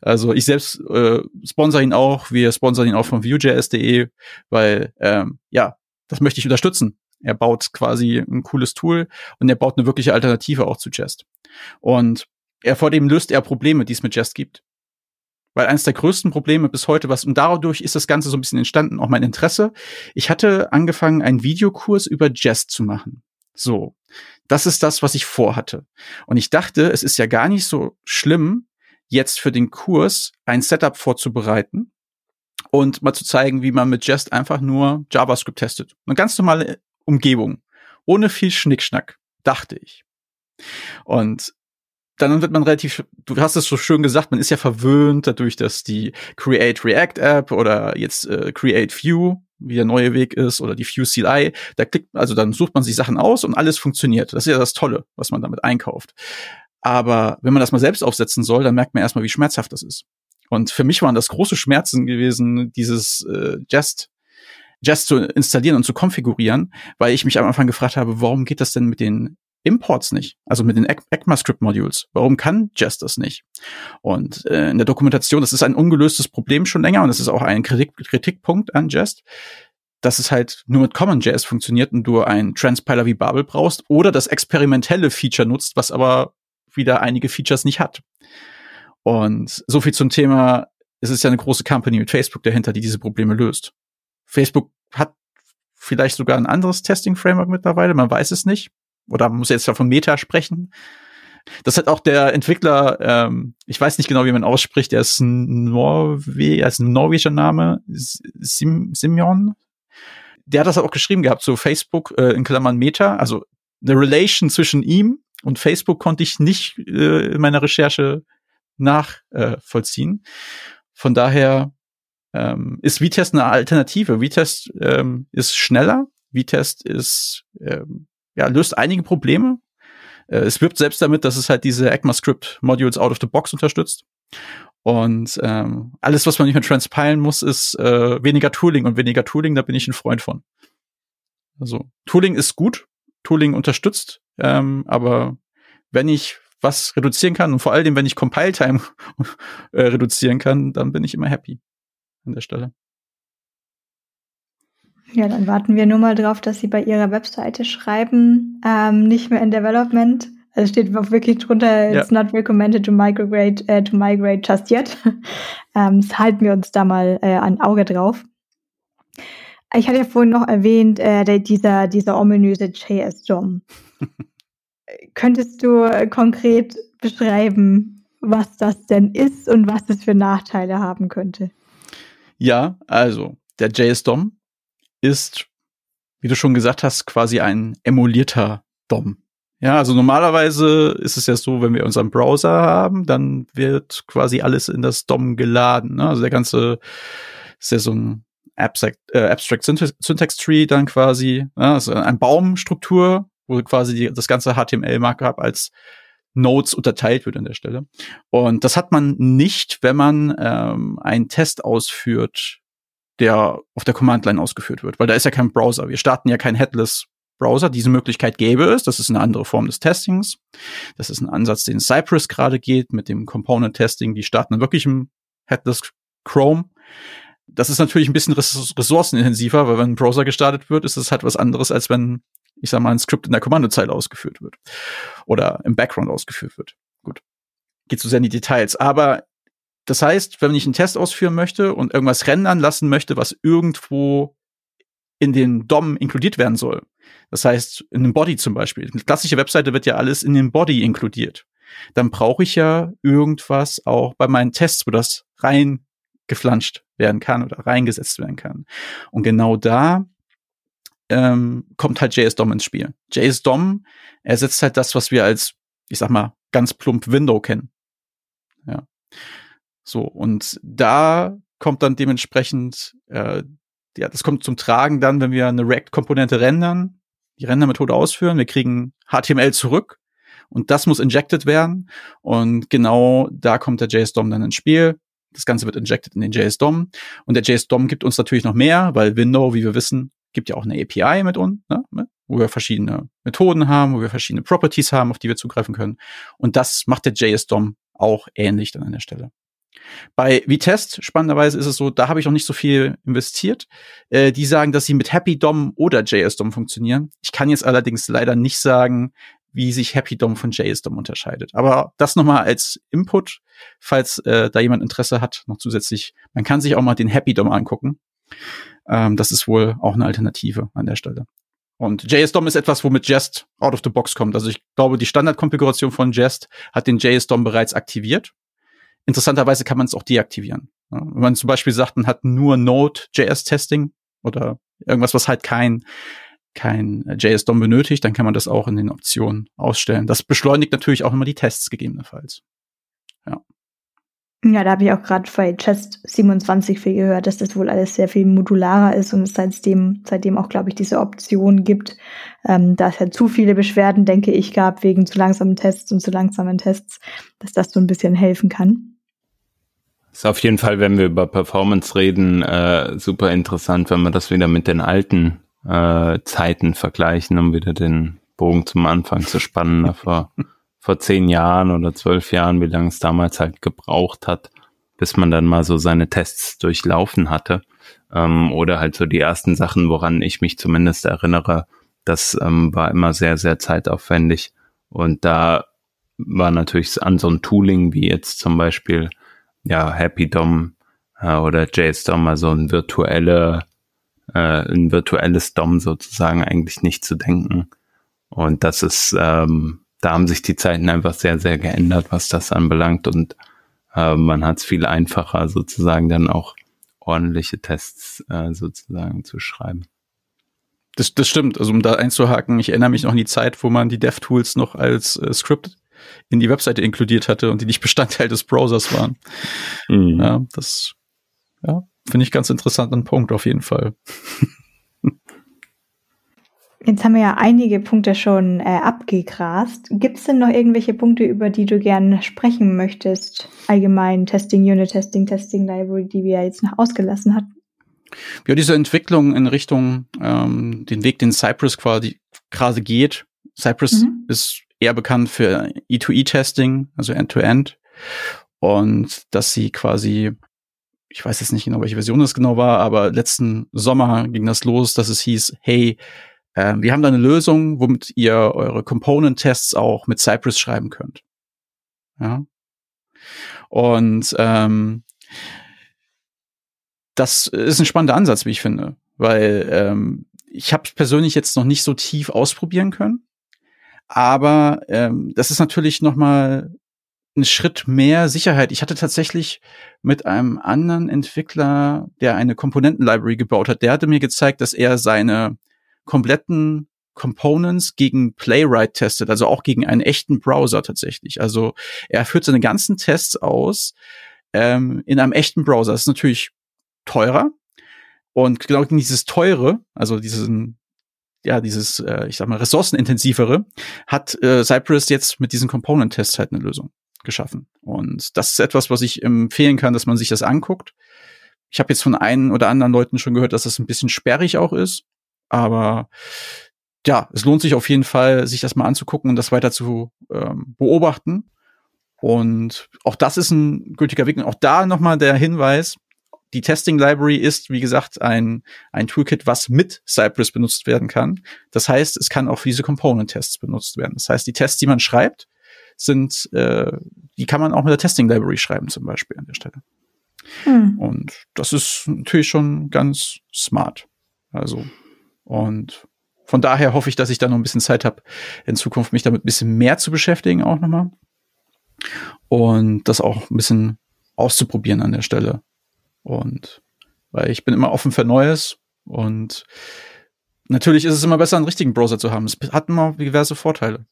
Speaker 3: also ich selbst äh, sponsor ihn auch. Wir sponsern ihn auch von Vue.js.de, weil ähm, ja, das möchte ich unterstützen. Er baut quasi ein cooles Tool und er baut eine wirkliche Alternative auch zu Jest. Und er vor dem löst er Probleme, die es mit Jest gibt. Weil eines der größten Probleme bis heute, was, und dadurch ist das Ganze so ein bisschen entstanden, auch mein Interesse. Ich hatte angefangen, einen Videokurs über Jest zu machen. So. Das ist das, was ich vorhatte. Und ich dachte, es ist ja gar nicht so schlimm, jetzt für den Kurs ein Setup vorzubereiten und mal zu zeigen, wie man mit Jest einfach nur JavaScript testet. Eine ganz normale Umgebung. Ohne viel Schnickschnack, dachte ich. Und dann wird man relativ, du hast es so schön gesagt, man ist ja verwöhnt dadurch, dass die Create React App oder jetzt äh, Create View, wie der neue Weg ist, oder die View CLI, da klickt, also dann sucht man sich Sachen aus und alles funktioniert. Das ist ja das Tolle, was man damit einkauft. Aber wenn man das mal selbst aufsetzen soll, dann merkt man erstmal, wie schmerzhaft das ist. Und für mich waren das große Schmerzen gewesen, dieses äh, Jest Jest zu installieren und zu konfigurieren, weil ich mich am Anfang gefragt habe, warum geht das denn mit den Imports nicht? Also mit den ECMAScript-Modules. Warum kann Jest das nicht? Und äh, in der Dokumentation, das ist ein ungelöstes Problem schon länger und das ist auch ein Kritik Kritikpunkt an Jest, dass es halt nur mit CommonJS funktioniert und du einen Transpiler wie Babel brauchst oder das experimentelle Feature nutzt, was aber wieder einige Features nicht hat. Und so viel zum Thema, es ist ja eine große Company mit Facebook dahinter, die diese Probleme löst. Facebook hat vielleicht sogar ein anderes Testing-Framework mittlerweile, man weiß es nicht. Oder man muss jetzt ja von Meta sprechen. Das hat auch der Entwickler, ähm, ich weiß nicht genau, wie man ausspricht, der ist ein Norwe er ist ein norwegischer Name, Sim Simeon. Der hat das auch geschrieben gehabt, so Facebook äh, in Klammern Meta, also eine Relation zwischen ihm und Facebook konnte ich nicht äh, in meiner Recherche nachvollziehen. Äh, Von daher ähm, ist Vitest eine Alternative. Vitest ähm, ist schneller. Vitest ist ähm, ja löst einige Probleme. Äh, es wirbt selbst damit, dass es halt diese ECMAScript Modules out of the box unterstützt. Und ähm, alles, was man nicht mehr transpilen muss, ist äh, weniger Tooling und weniger Tooling. Da bin ich ein Freund von. Also Tooling ist gut, Tooling unterstützt, ähm, aber wenn ich was reduzieren kann und vor allem, wenn ich Compile Time äh, reduzieren kann, dann bin ich immer happy an der Stelle.
Speaker 1: Ja, dann warten wir nur mal drauf, dass Sie bei Ihrer Webseite schreiben, ähm, nicht mehr in Development. Also steht auch wirklich drunter, it's ja. not recommended to migrate, äh, to migrate just yet. ähm, das halten wir uns da mal äh, ein Auge drauf. Ich hatte ja vorhin noch erwähnt, äh, der, dieser, dieser ominöse JS-DOM. Könntest du äh, konkret beschreiben, was das denn ist und was es für Nachteile haben könnte?
Speaker 3: Ja, also der JS-DOM ist, wie du schon gesagt hast, quasi ein emulierter DOM. Ja, also normalerweise ist es ja so, wenn wir unseren Browser haben, dann wird quasi alles in das DOM geladen. Ne? Also der ganze ist ja so ein Abstract, äh, Abstract Syntax Tree dann quasi, ne? also eine Baumstruktur, wo quasi die, das ganze HTML-Markup als Nodes unterteilt wird an der Stelle. Und das hat man nicht, wenn man ähm, einen Test ausführt, der auf der Command-Line ausgeführt wird, weil da ist ja kein Browser. Wir starten ja kein Headless Browser. Diese Möglichkeit gäbe es. Das ist eine andere Form des Testings. Das ist ein Ansatz, den Cypress gerade geht mit dem Component Testing. Die starten dann wirklich im Headless Chrome. Das ist natürlich ein bisschen ressourcenintensiver, weil wenn ein Browser gestartet wird, ist es halt was anderes, als wenn ich sag mal, ein Skript in der Kommandozeile ausgeführt wird oder im Background ausgeführt wird. Gut. Geht so sehr in die Details. Aber das heißt, wenn ich einen Test ausführen möchte und irgendwas rendern lassen möchte, was irgendwo in den DOM inkludiert werden soll. Das heißt, in einem Body zum Beispiel. Eine klassische Webseite wird ja alles in den Body inkludiert. Dann brauche ich ja irgendwas auch bei meinen Tests, wo das reingeflanscht werden kann oder reingesetzt werden kann. Und genau da ähm, kommt halt JS-DOM ins Spiel. JS-DOM ersetzt halt das, was wir als, ich sag mal, ganz plump Window kennen. Ja. So, und da kommt dann dementsprechend, äh, ja, das kommt zum Tragen dann, wenn wir eine React-Komponente rendern, die Rendermethode ausführen, wir kriegen HTML zurück und das muss injected werden und genau da kommt der JS-DOM dann ins Spiel. Das Ganze wird injected in den JS-DOM und der JS-DOM gibt uns natürlich noch mehr, weil Window, wie wir wissen, gibt ja auch eine API mit uns, ne, ne, wo wir verschiedene Methoden haben, wo wir verschiedene Properties haben, auf die wir zugreifen können. Und das macht der JS-DOM auch ähnlich dann an der Stelle. Bei Vitest, spannenderweise ist es so, da habe ich noch nicht so viel investiert. Äh, die sagen, dass sie mit Happy DOM oder JS DOM funktionieren. Ich kann jetzt allerdings leider nicht sagen, wie sich Happy DOM von JS DOM unterscheidet. Aber das nochmal als Input, falls äh, da jemand Interesse hat, noch zusätzlich. Man kann sich auch mal den Happy DOM angucken. Ähm, das ist wohl auch eine Alternative an der Stelle. Und JS-DOM ist etwas, womit Jest out of the box kommt. Also ich glaube, die Standardkonfiguration von Jest hat den JS-DOM bereits aktiviert. Interessanterweise kann man es auch deaktivieren. Wenn man zum Beispiel sagt, man hat nur Node.js-Testing oder irgendwas, was halt kein, kein JS-DOM benötigt, dann kann man das auch in den Optionen ausstellen. Das beschleunigt natürlich auch immer die Tests gegebenenfalls. Ja.
Speaker 1: Ja, da habe ich auch gerade bei Chest 27 viel gehört, dass das wohl alles sehr viel modularer ist und es seitdem, seitdem auch, glaube ich, diese Option gibt. Ähm, da es ja zu viele Beschwerden, denke ich, gab wegen zu langsamen Tests und zu langsamen Tests, dass das so ein bisschen helfen kann.
Speaker 4: Ist auf jeden Fall, wenn wir über Performance reden, äh, super interessant, wenn wir das wieder mit den alten äh, Zeiten vergleichen, um wieder den Bogen zum Anfang zu spannen. vor, vor zehn Jahren oder zwölf Jahren, wie lange es damals halt gebraucht hat, bis man dann mal so seine Tests durchlaufen hatte. Ähm, oder halt so die ersten Sachen, woran ich mich zumindest erinnere, das ähm, war immer sehr, sehr zeitaufwendig. Und da war natürlich an so ein Tooling wie jetzt zum Beispiel ja Happy DOM äh, oder JSDOM, also ein virtuelle, äh, ein virtuelles DOM sozusagen eigentlich nicht zu denken. Und das ist, ähm, da haben sich die Zeiten einfach sehr, sehr geändert, was das anbelangt. Und äh, man hat es viel einfacher, sozusagen dann auch ordentliche Tests äh, sozusagen zu schreiben.
Speaker 3: Das, das stimmt. Also um da einzuhaken, ich erinnere mich noch an die Zeit, wo man die DevTools noch als äh, Script in die Webseite inkludiert hatte und die nicht Bestandteil des Browsers waren. Mhm. Ja, das ja, finde ich ganz interessanten Punkt auf jeden Fall.
Speaker 1: Jetzt haben wir ja einige Punkte schon äh, abgegrast. Gibt es denn noch irgendwelche Punkte, über die du gerne sprechen möchtest? Allgemein Testing, Unit Testing, Testing Library, die wir jetzt noch ausgelassen hatten?
Speaker 3: Ja, diese Entwicklung in Richtung ähm, den Weg, den Cypress quasi gerade geht. Cypress mhm. ist eher bekannt für E2E-Testing, also End-to-End. -End. Und dass sie quasi, ich weiß jetzt nicht genau, welche Version das genau war, aber letzten Sommer ging das los, dass es hieß, hey, äh, wir haben da eine Lösung, womit ihr eure Component-Tests auch mit Cypress schreiben könnt. Ja. Und ähm, das ist ein spannender Ansatz, wie ich finde, weil ähm, ich habe persönlich jetzt noch nicht so tief ausprobieren können, aber ähm, das ist natürlich noch mal ein Schritt mehr Sicherheit. Ich hatte tatsächlich mit einem anderen Entwickler, der eine Komponenten-Library gebaut hat, der hatte mir gezeigt, dass er seine kompletten Components gegen Playwright testet, also auch gegen einen echten Browser tatsächlich. Also er führt seine ganzen Tests aus ähm, in einem echten Browser. Das ist natürlich teurer. Und genau dieses teure, also diesen, ja, dieses, äh, ich sag mal, ressourcenintensivere, hat äh, Cypress jetzt mit diesen Component-Tests halt eine Lösung geschaffen. Und das ist etwas, was ich empfehlen kann, dass man sich das anguckt. Ich habe jetzt von einen oder anderen Leuten schon gehört, dass das ein bisschen sperrig auch ist. Aber ja, es lohnt sich auf jeden Fall, sich das mal anzugucken und das weiter zu ähm, beobachten. Und auch das ist ein gültiger Weg. Und auch da nochmal der Hinweis, die Testing Library ist, wie gesagt, ein, ein Toolkit, was mit Cypress benutzt werden kann. Das heißt, es kann auch für diese Component-Tests benutzt werden. Das heißt, die Tests, die man schreibt, sind, äh, die kann man auch mit der Testing Library schreiben, zum Beispiel an der Stelle. Hm. Und das ist natürlich schon ganz smart. Also, und von daher hoffe ich, dass ich da noch ein bisschen Zeit habe, in Zukunft mich damit ein bisschen mehr zu beschäftigen, auch nochmal. Und das auch ein bisschen auszuprobieren an der Stelle. Und weil ich bin immer offen für Neues und natürlich ist es immer besser, einen richtigen Browser zu haben. Es hat immer diverse Vorteile.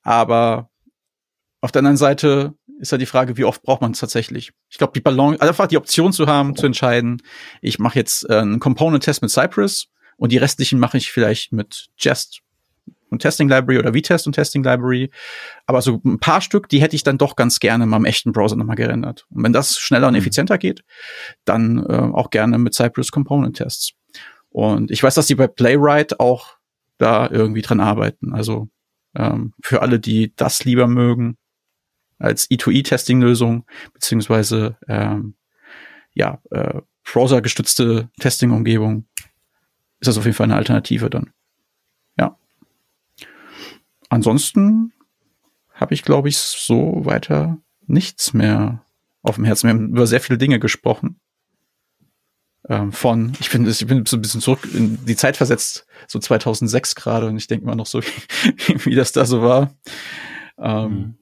Speaker 3: Aber auf der anderen Seite ist ja die Frage, wie oft braucht man es tatsächlich? Ich glaube, die Balance, also einfach die Option zu haben, zu entscheiden, ich mache jetzt äh, einen Component-Test mit Cypress und die restlichen mache ich vielleicht mit Jest und Testing Library oder V-Test und Testing Library. Aber so ein paar Stück, die hätte ich dann doch ganz gerne mal im echten Browser nochmal gerendert. Und wenn das schneller und mhm. effizienter geht, dann äh, auch gerne mit Cypress Component Tests. Und ich weiß, dass die bei Playwright auch da irgendwie dran arbeiten. Also ähm, für alle, die das lieber mögen, als E2E-Testing-Lösung, beziehungsweise ähm, ja, äh, Browser-gestützte Testing-Umgebung, ist das auf jeden Fall eine Alternative dann ansonsten habe ich, glaube ich, so weiter nichts mehr auf dem Herzen. Wir haben über sehr viele Dinge gesprochen. Ähm, von, ich bin, ich bin so ein bisschen zurück in die Zeit versetzt, so 2006 gerade, und ich denke immer noch so, wie, wie das da so war. Ähm, mhm.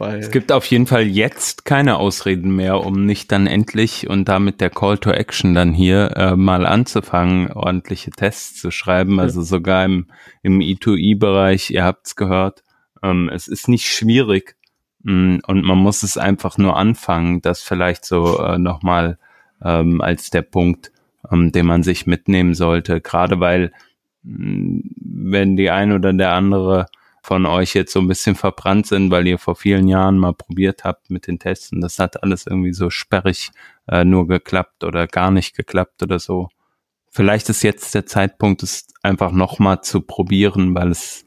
Speaker 4: Weil es gibt auf jeden Fall jetzt keine Ausreden mehr, um nicht dann endlich und damit der Call to Action dann hier äh, mal anzufangen, ordentliche Tests zu schreiben. Also sogar im, im E2E-Bereich, ihr habt's gehört, ähm, es ist nicht schwierig mh, mm, und man muss es einfach nur anfangen. Das vielleicht so äh, nochmal ähm, als der Punkt, ähm, den man sich mitnehmen sollte. Gerade weil, mh, mm, wenn die ein oder der andere von euch jetzt so ein bisschen verbrannt sind, weil ihr vor vielen Jahren mal probiert habt mit den Tests und das hat alles irgendwie so sperrig äh, nur geklappt oder gar nicht geklappt oder so. Vielleicht ist jetzt der Zeitpunkt, es einfach nochmal zu probieren, weil es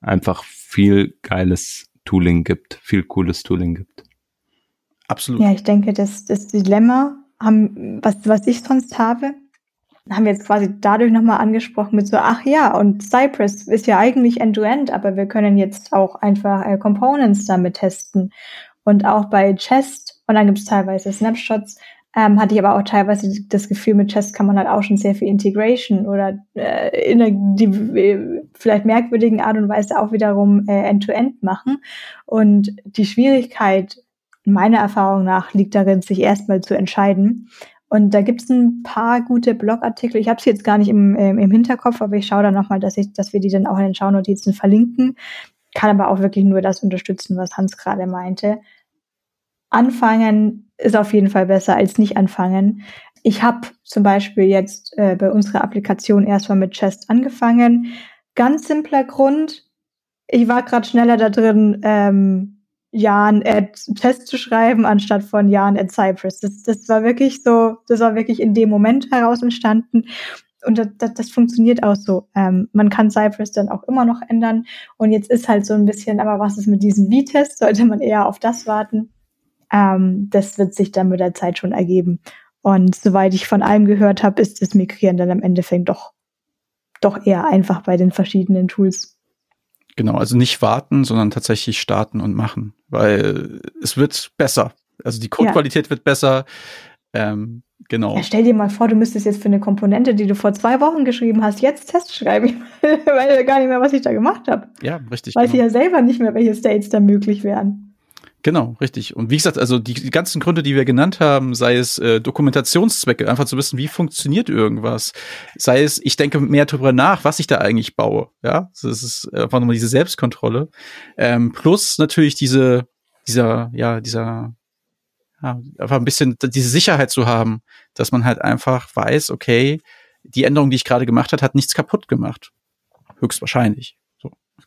Speaker 4: einfach viel geiles Tooling gibt, viel cooles Tooling gibt.
Speaker 3: Absolut.
Speaker 1: Ja, ich denke, das, das Dilemma, haben, was, was ich sonst habe, haben wir jetzt quasi dadurch nochmal angesprochen mit so, ach ja, und Cypress ist ja eigentlich End-to-End, -End, aber wir können jetzt auch einfach äh, Components damit testen. Und auch bei Chest, und dann gibt es teilweise Snapshots, ähm, hatte ich aber auch teilweise das Gefühl, mit Chest kann man halt auch schon sehr viel Integration oder äh, in einer die, äh, vielleicht merkwürdigen Art und Weise auch wiederum äh, End-to-End -End machen. Und die Schwierigkeit meiner Erfahrung nach liegt darin, sich erstmal zu entscheiden. Und da gibt es ein paar gute Blogartikel. Ich habe sie jetzt gar nicht im, ähm, im Hinterkopf, aber ich schaue da nochmal, dass, ich, dass wir die dann auch in den Schaunotizen verlinken. Kann aber auch wirklich nur das unterstützen, was Hans gerade meinte. Anfangen ist auf jeden Fall besser als nicht anfangen. Ich habe zum Beispiel jetzt äh, bei unserer Applikation erstmal mit Chest angefangen. Ganz simpler Grund. Ich war gerade schneller da drin, ähm, Jan at Test zu schreiben, anstatt von Jan at Cypress. Das, das war wirklich so, das war wirklich in dem Moment heraus entstanden. Und das, das, das funktioniert auch so. Ähm, man kann Cypress dann auch immer noch ändern. Und jetzt ist halt so ein bisschen, aber was ist mit diesem V-Test? Sollte man eher auf das warten? Ähm, das wird sich dann mit der Zeit schon ergeben. Und soweit ich von allem gehört habe, ist das Migrieren dann am Endeffekt doch, doch eher einfach bei den verschiedenen Tools.
Speaker 3: Genau, also nicht warten, sondern tatsächlich starten und machen, weil es wird besser. Also die Codequalität ja. wird besser. Ähm, genau.
Speaker 1: Ja, stell dir mal vor, du müsstest jetzt für eine Komponente, die du vor zwei Wochen geschrieben hast, jetzt Test schreiben. Ich weiß gar nicht mehr, was ich da gemacht habe.
Speaker 3: Ja, richtig.
Speaker 1: Weiß genau. ich ja selber nicht mehr, welche States da möglich wären.
Speaker 3: Genau, richtig. Und wie gesagt, also die, die ganzen Gründe, die wir genannt haben, sei es äh, Dokumentationszwecke, einfach zu wissen, wie funktioniert irgendwas, sei es, ich denke mehr darüber nach, was ich da eigentlich baue. Ja, das ist einfach nochmal diese Selbstkontrolle. Ähm, plus natürlich diese, dieser, ja, dieser, ja, einfach ein bisschen diese Sicherheit zu haben, dass man halt einfach weiß, okay, die Änderung, die ich gerade gemacht hat, hat nichts kaputt gemacht. Höchstwahrscheinlich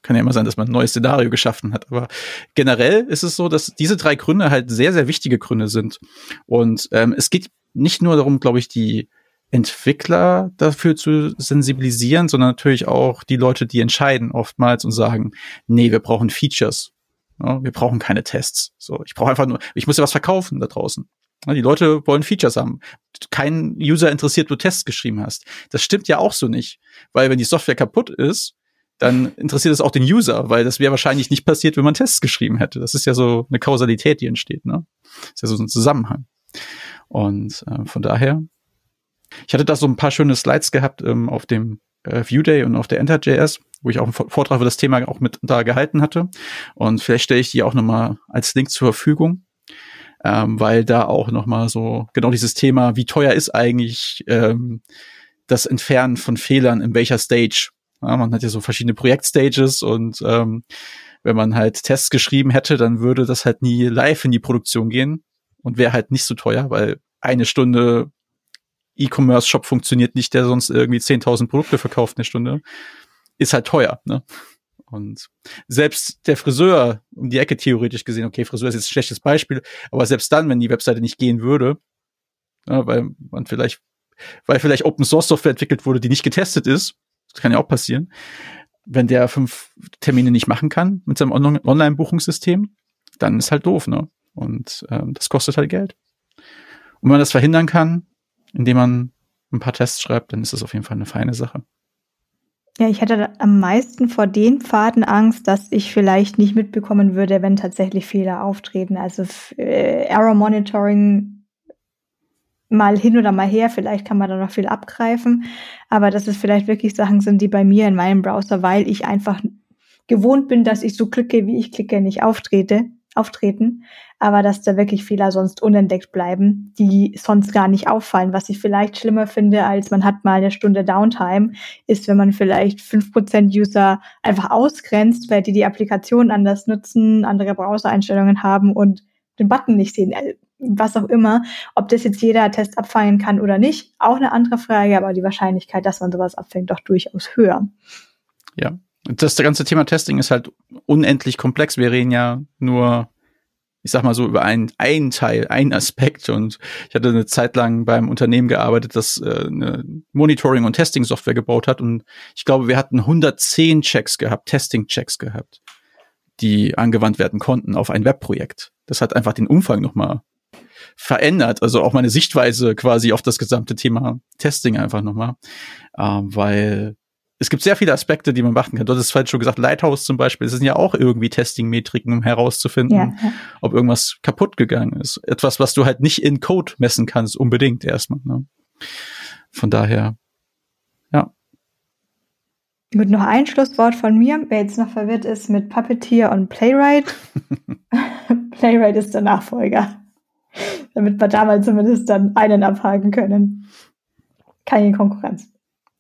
Speaker 3: kann ja immer sein, dass man ein neues Szenario geschaffen hat. Aber generell ist es so, dass diese drei Gründe halt sehr, sehr wichtige Gründe sind. Und ähm, es geht nicht nur darum, glaube ich, die Entwickler dafür zu sensibilisieren, sondern natürlich auch die Leute, die entscheiden oftmals und sagen, nee, wir brauchen Features. Ja, wir brauchen keine Tests. So, ich brauche einfach nur, ich muss ja was verkaufen da draußen. Ja, die Leute wollen Features haben. Kein User interessiert, du Tests geschrieben hast. Das stimmt ja auch so nicht. Weil wenn die Software kaputt ist, dann interessiert es auch den User, weil das wäre wahrscheinlich nicht passiert, wenn man Tests geschrieben hätte. Das ist ja so eine Kausalität, die entsteht, ne? Das ist ja so ein Zusammenhang. Und äh, von daher, ich hatte da so ein paar schöne Slides gehabt ähm, auf dem äh, View Day und auf der Enter.js, wo ich auch einen Vortrag über das Thema auch mit da gehalten hatte. Und vielleicht stelle ich die auch nochmal als Link zur Verfügung, ähm, weil da auch nochmal so genau dieses Thema, wie teuer ist eigentlich ähm, das Entfernen von Fehlern in welcher Stage ja, man hat ja so verschiedene Projektstages und ähm, wenn man halt Tests geschrieben hätte, dann würde das halt nie live in die Produktion gehen und wäre halt nicht so teuer, weil eine Stunde E-Commerce-Shop funktioniert nicht, der sonst irgendwie 10.000 Produkte verkauft eine Stunde. Ist halt teuer, ne? Und selbst der Friseur um die Ecke theoretisch gesehen, okay, Friseur ist jetzt ein schlechtes Beispiel, aber selbst dann, wenn die Webseite nicht gehen würde, ja, weil man vielleicht, weil vielleicht Open Source Software entwickelt wurde, die nicht getestet ist, das kann ja auch passieren. Wenn der fünf Termine nicht machen kann mit seinem Online-Buchungssystem, dann ist halt doof, ne? Und ähm, das kostet halt Geld. Und wenn man das verhindern kann, indem man ein paar Tests schreibt, dann ist das auf jeden Fall eine feine Sache.
Speaker 1: Ja, ich hätte am meisten vor den Pfaden Angst, dass ich vielleicht nicht mitbekommen würde, wenn tatsächlich Fehler auftreten. Also äh, Error Monitoring mal hin oder mal her, vielleicht kann man da noch viel abgreifen, aber dass es vielleicht wirklich Sachen sind, die bei mir in meinem Browser, weil ich einfach gewohnt bin, dass ich so klicke, wie ich klicke, nicht auftrete, auftreten, aber dass da wirklich Fehler sonst unentdeckt bleiben, die sonst gar nicht auffallen. Was ich vielleicht schlimmer finde, als man hat mal eine Stunde Downtime, ist, wenn man vielleicht fünf Prozent User einfach ausgrenzt, weil die die Applikation anders nutzen, andere Browser-Einstellungen haben und den Button nicht sehen was auch immer. Ob das jetzt jeder Test abfangen kann oder nicht, auch eine andere Frage, aber die Wahrscheinlichkeit, dass man sowas abfängt, doch durchaus höher.
Speaker 3: Ja, das ganze Thema Testing ist halt unendlich komplex. Wir reden ja nur, ich sag mal so, über einen, einen Teil, einen Aspekt. Und ich hatte eine Zeit lang beim Unternehmen gearbeitet, das äh, eine Monitoring- und Testing-Software gebaut hat. Und ich glaube, wir hatten 110 Checks gehabt, Testing-Checks gehabt, die angewandt werden konnten auf ein Webprojekt. Das hat einfach den Umfang nochmal verändert, also auch meine Sichtweise quasi auf das gesamte Thema Testing einfach nochmal, ähm, weil es gibt sehr viele Aspekte, die man beachten kann. Du hast es schon gesagt, Lighthouse zum Beispiel, es sind ja auch irgendwie Testing-Metriken, um herauszufinden, ja, ob irgendwas kaputt gegangen ist. Etwas, was du halt nicht in Code messen kannst, unbedingt erstmal. Ne? Von daher, ja.
Speaker 1: Gut, noch ein Schlusswort von mir, wer jetzt noch verwirrt ist mit Puppeteer und Playwright. Playwright ist der Nachfolger. Damit wir damals zumindest dann einen abhaken können. Keine Konkurrenz.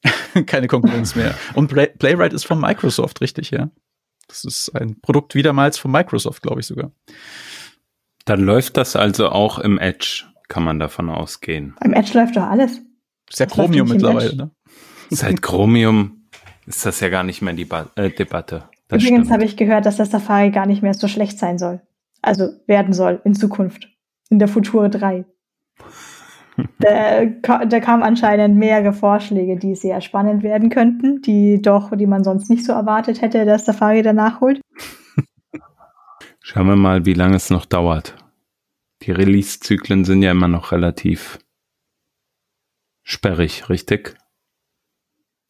Speaker 3: keine Konkurrenz mehr. Und Play Playwright ist von Microsoft, richtig, ja. Das ist ein Produkt wiedermals von Microsoft, glaube ich sogar.
Speaker 4: Dann läuft das also auch im Edge, kann man davon ausgehen.
Speaker 1: Beim Edge läuft doch alles.
Speaker 3: Ist ja Chromium mittlerweile, ne?
Speaker 4: Seit Chromium ist das ja gar nicht mehr die ba äh, Debatte.
Speaker 1: Das Übrigens habe ich gehört, dass das Safari gar nicht mehr so schlecht sein soll. Also werden soll in Zukunft. In der Future 3. da, da kamen anscheinend mehrere Vorschläge, die sehr spannend werden könnten, die doch, die man sonst nicht so erwartet hätte, dass Safari danach holt.
Speaker 4: Schauen wir mal, wie lange es noch dauert. Die Release-Zyklen sind ja immer noch relativ sperrig, richtig?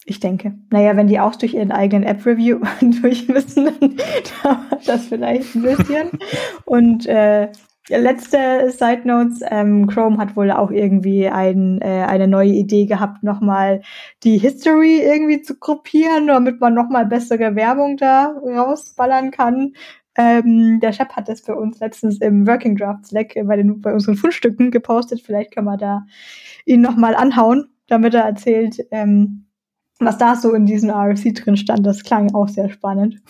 Speaker 1: Ich denke. Naja, wenn die auch durch ihren eigenen App-Review durch müssen, dann dauert das vielleicht ein bisschen. Und äh, letzte Side Notes, ähm, Chrome hat wohl auch irgendwie ein, äh, eine neue Idee gehabt, nochmal die History irgendwie zu gruppieren, damit man nochmal bessere Werbung da rausballern kann. Ähm, der Chef hat das für uns letztens im Working Draft Slack bei, den, bei unseren Fundstücken gepostet. Vielleicht können wir da ihn nochmal anhauen, damit er erzählt, ähm, was da so in diesem RFC drin stand. Das klang auch sehr spannend.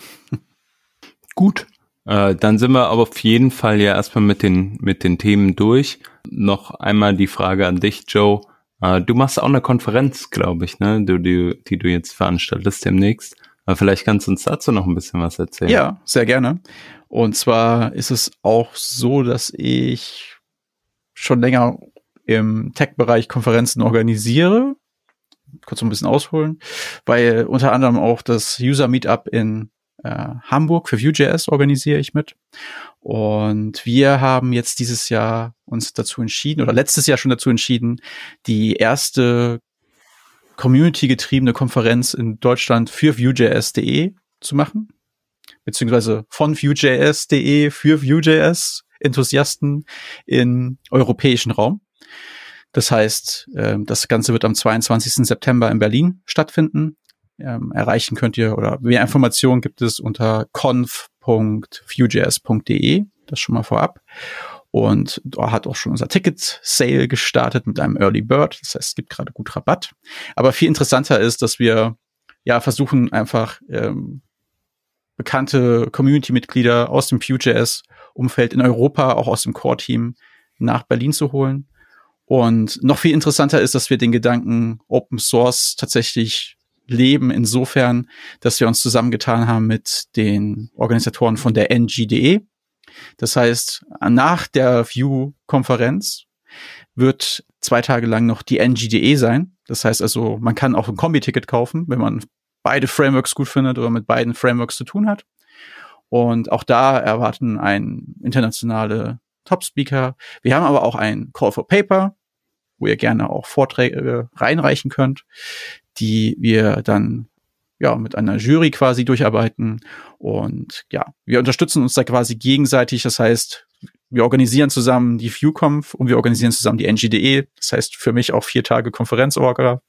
Speaker 4: Gut, äh, dann sind wir aber auf jeden Fall ja erstmal mit den, mit den Themen durch. Noch einmal die Frage an dich, Joe. Äh, du machst auch eine Konferenz, glaube ich, ne, die, die, die du jetzt veranstaltest demnächst. Aber vielleicht kannst du uns dazu noch ein bisschen was erzählen.
Speaker 3: Ja, sehr gerne. Und zwar ist es auch so, dass ich schon länger im Tech-Bereich Konferenzen organisiere. Kurz ein bisschen ausholen, weil unter anderem auch das User Meetup in Hamburg für Vue.js organisiere ich mit. Und wir haben jetzt dieses Jahr uns dazu entschieden, oder letztes Jahr schon dazu entschieden, die erste community-getriebene Konferenz in Deutschland für Vue.js.de zu machen. Beziehungsweise von Vue.js.de für Vue.js Enthusiasten im europäischen Raum. Das heißt, äh, das Ganze wird am 22. September in Berlin stattfinden ähm, erreichen könnt ihr oder mehr Informationen gibt es unter conf.vue.js.de, das schon mal vorab. Und da hat auch schon unser Ticket-Sale gestartet mit einem Early Bird. Das heißt, es gibt gerade gut Rabatt. Aber viel interessanter ist, dass wir ja versuchen, einfach ähm, bekannte Community-Mitglieder aus dem Vue.js-Umfeld in Europa, auch aus dem Core-Team, nach Berlin zu holen. Und noch viel interessanter ist, dass wir den Gedanken Open Source tatsächlich leben insofern, dass wir uns zusammengetan haben mit den Organisatoren von der NGDE. Das heißt, nach der View-Konferenz wird zwei Tage lang noch die NGDE sein. Das heißt also, man kann auch ein Kombi-Ticket kaufen, wenn man beide Frameworks gut findet oder mit beiden Frameworks zu tun hat. Und auch da erwarten ein internationale Top-Speaker. Wir haben aber auch ein Call for Paper, wo ihr gerne auch Vorträge reinreichen könnt die wir dann ja mit einer Jury quasi durcharbeiten und ja, wir unterstützen uns da quasi gegenseitig. Das heißt, wir organisieren zusammen die ViewConf und wir organisieren zusammen die NGDE. Das heißt für mich auch vier Tage Konferenzorga.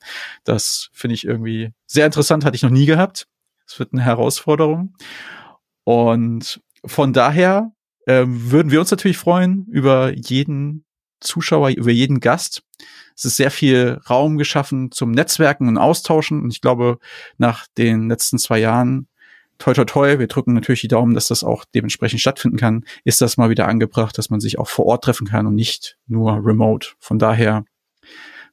Speaker 3: Das finde ich irgendwie sehr interessant, hatte ich noch nie gehabt. Es wird eine Herausforderung. Und von daher ähm, würden wir uns natürlich freuen über jeden Zuschauer, über jeden Gast. Es ist sehr viel Raum geschaffen zum Netzwerken und Austauschen. Und ich glaube, nach den letzten zwei Jahren, toi toi toi, wir drücken natürlich die Daumen, dass das auch dementsprechend stattfinden kann, ist das mal wieder angebracht, dass man sich auch vor Ort treffen kann und nicht nur remote. Von daher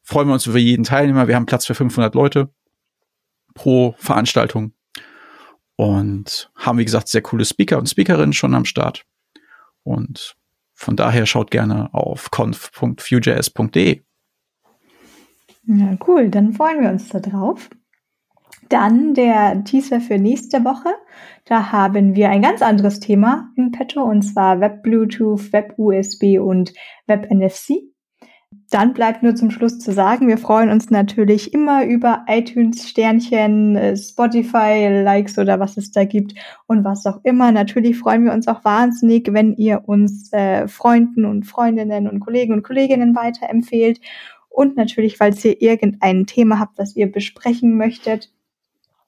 Speaker 3: freuen wir uns über jeden Teilnehmer. Wir haben Platz für 500 Leute pro Veranstaltung und haben, wie gesagt, sehr coole Speaker und Speakerinnen schon am Start. Und von daher schaut gerne auf conf.vue.js.de.
Speaker 1: Ja, cool, dann freuen wir uns da drauf. Dann der Teaser für nächste Woche. Da haben wir ein ganz anderes Thema in petto und zwar Web Bluetooth, Web USB und Web NFC. Dann bleibt nur zum Schluss zu sagen, wir freuen uns natürlich immer über iTunes Sternchen, äh, Spotify Likes oder was es da gibt und was auch immer. Natürlich freuen wir uns auch wahnsinnig, wenn ihr uns äh, Freunden und Freundinnen und Kollegen und Kolleginnen weiterempfehlt. Und natürlich, falls ihr irgendein Thema habt, das ihr besprechen möchtet,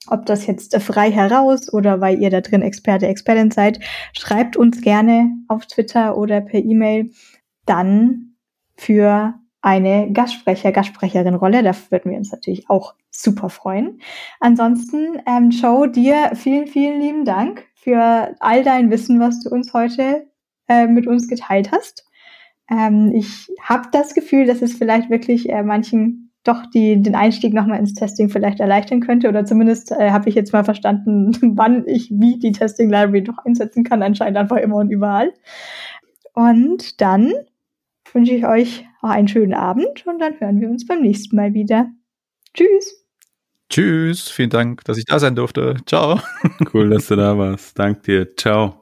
Speaker 1: ob das jetzt frei heraus oder weil ihr da drin Experte, Expertin seid, schreibt uns gerne auf Twitter oder per E-Mail. Dann für eine Gastsprecher, Gastsprecherin-Rolle. Da würden wir uns natürlich auch super freuen. Ansonsten, ähm, Joe, dir vielen, vielen lieben Dank für all dein Wissen, was du uns heute äh, mit uns geteilt hast. Ähm, ich habe das Gefühl, dass es vielleicht wirklich äh, manchen doch die, den Einstieg nochmal ins Testing vielleicht erleichtern könnte. Oder zumindest äh, habe ich jetzt mal verstanden, wann ich wie die Testing Library doch einsetzen kann, anscheinend einfach immer und überall. Und dann wünsche ich euch auch einen schönen Abend und dann hören wir uns beim nächsten Mal wieder. Tschüss.
Speaker 3: Tschüss. Vielen Dank, dass ich da sein durfte. Ciao.
Speaker 4: Cool, dass du da warst. Dank dir. Ciao.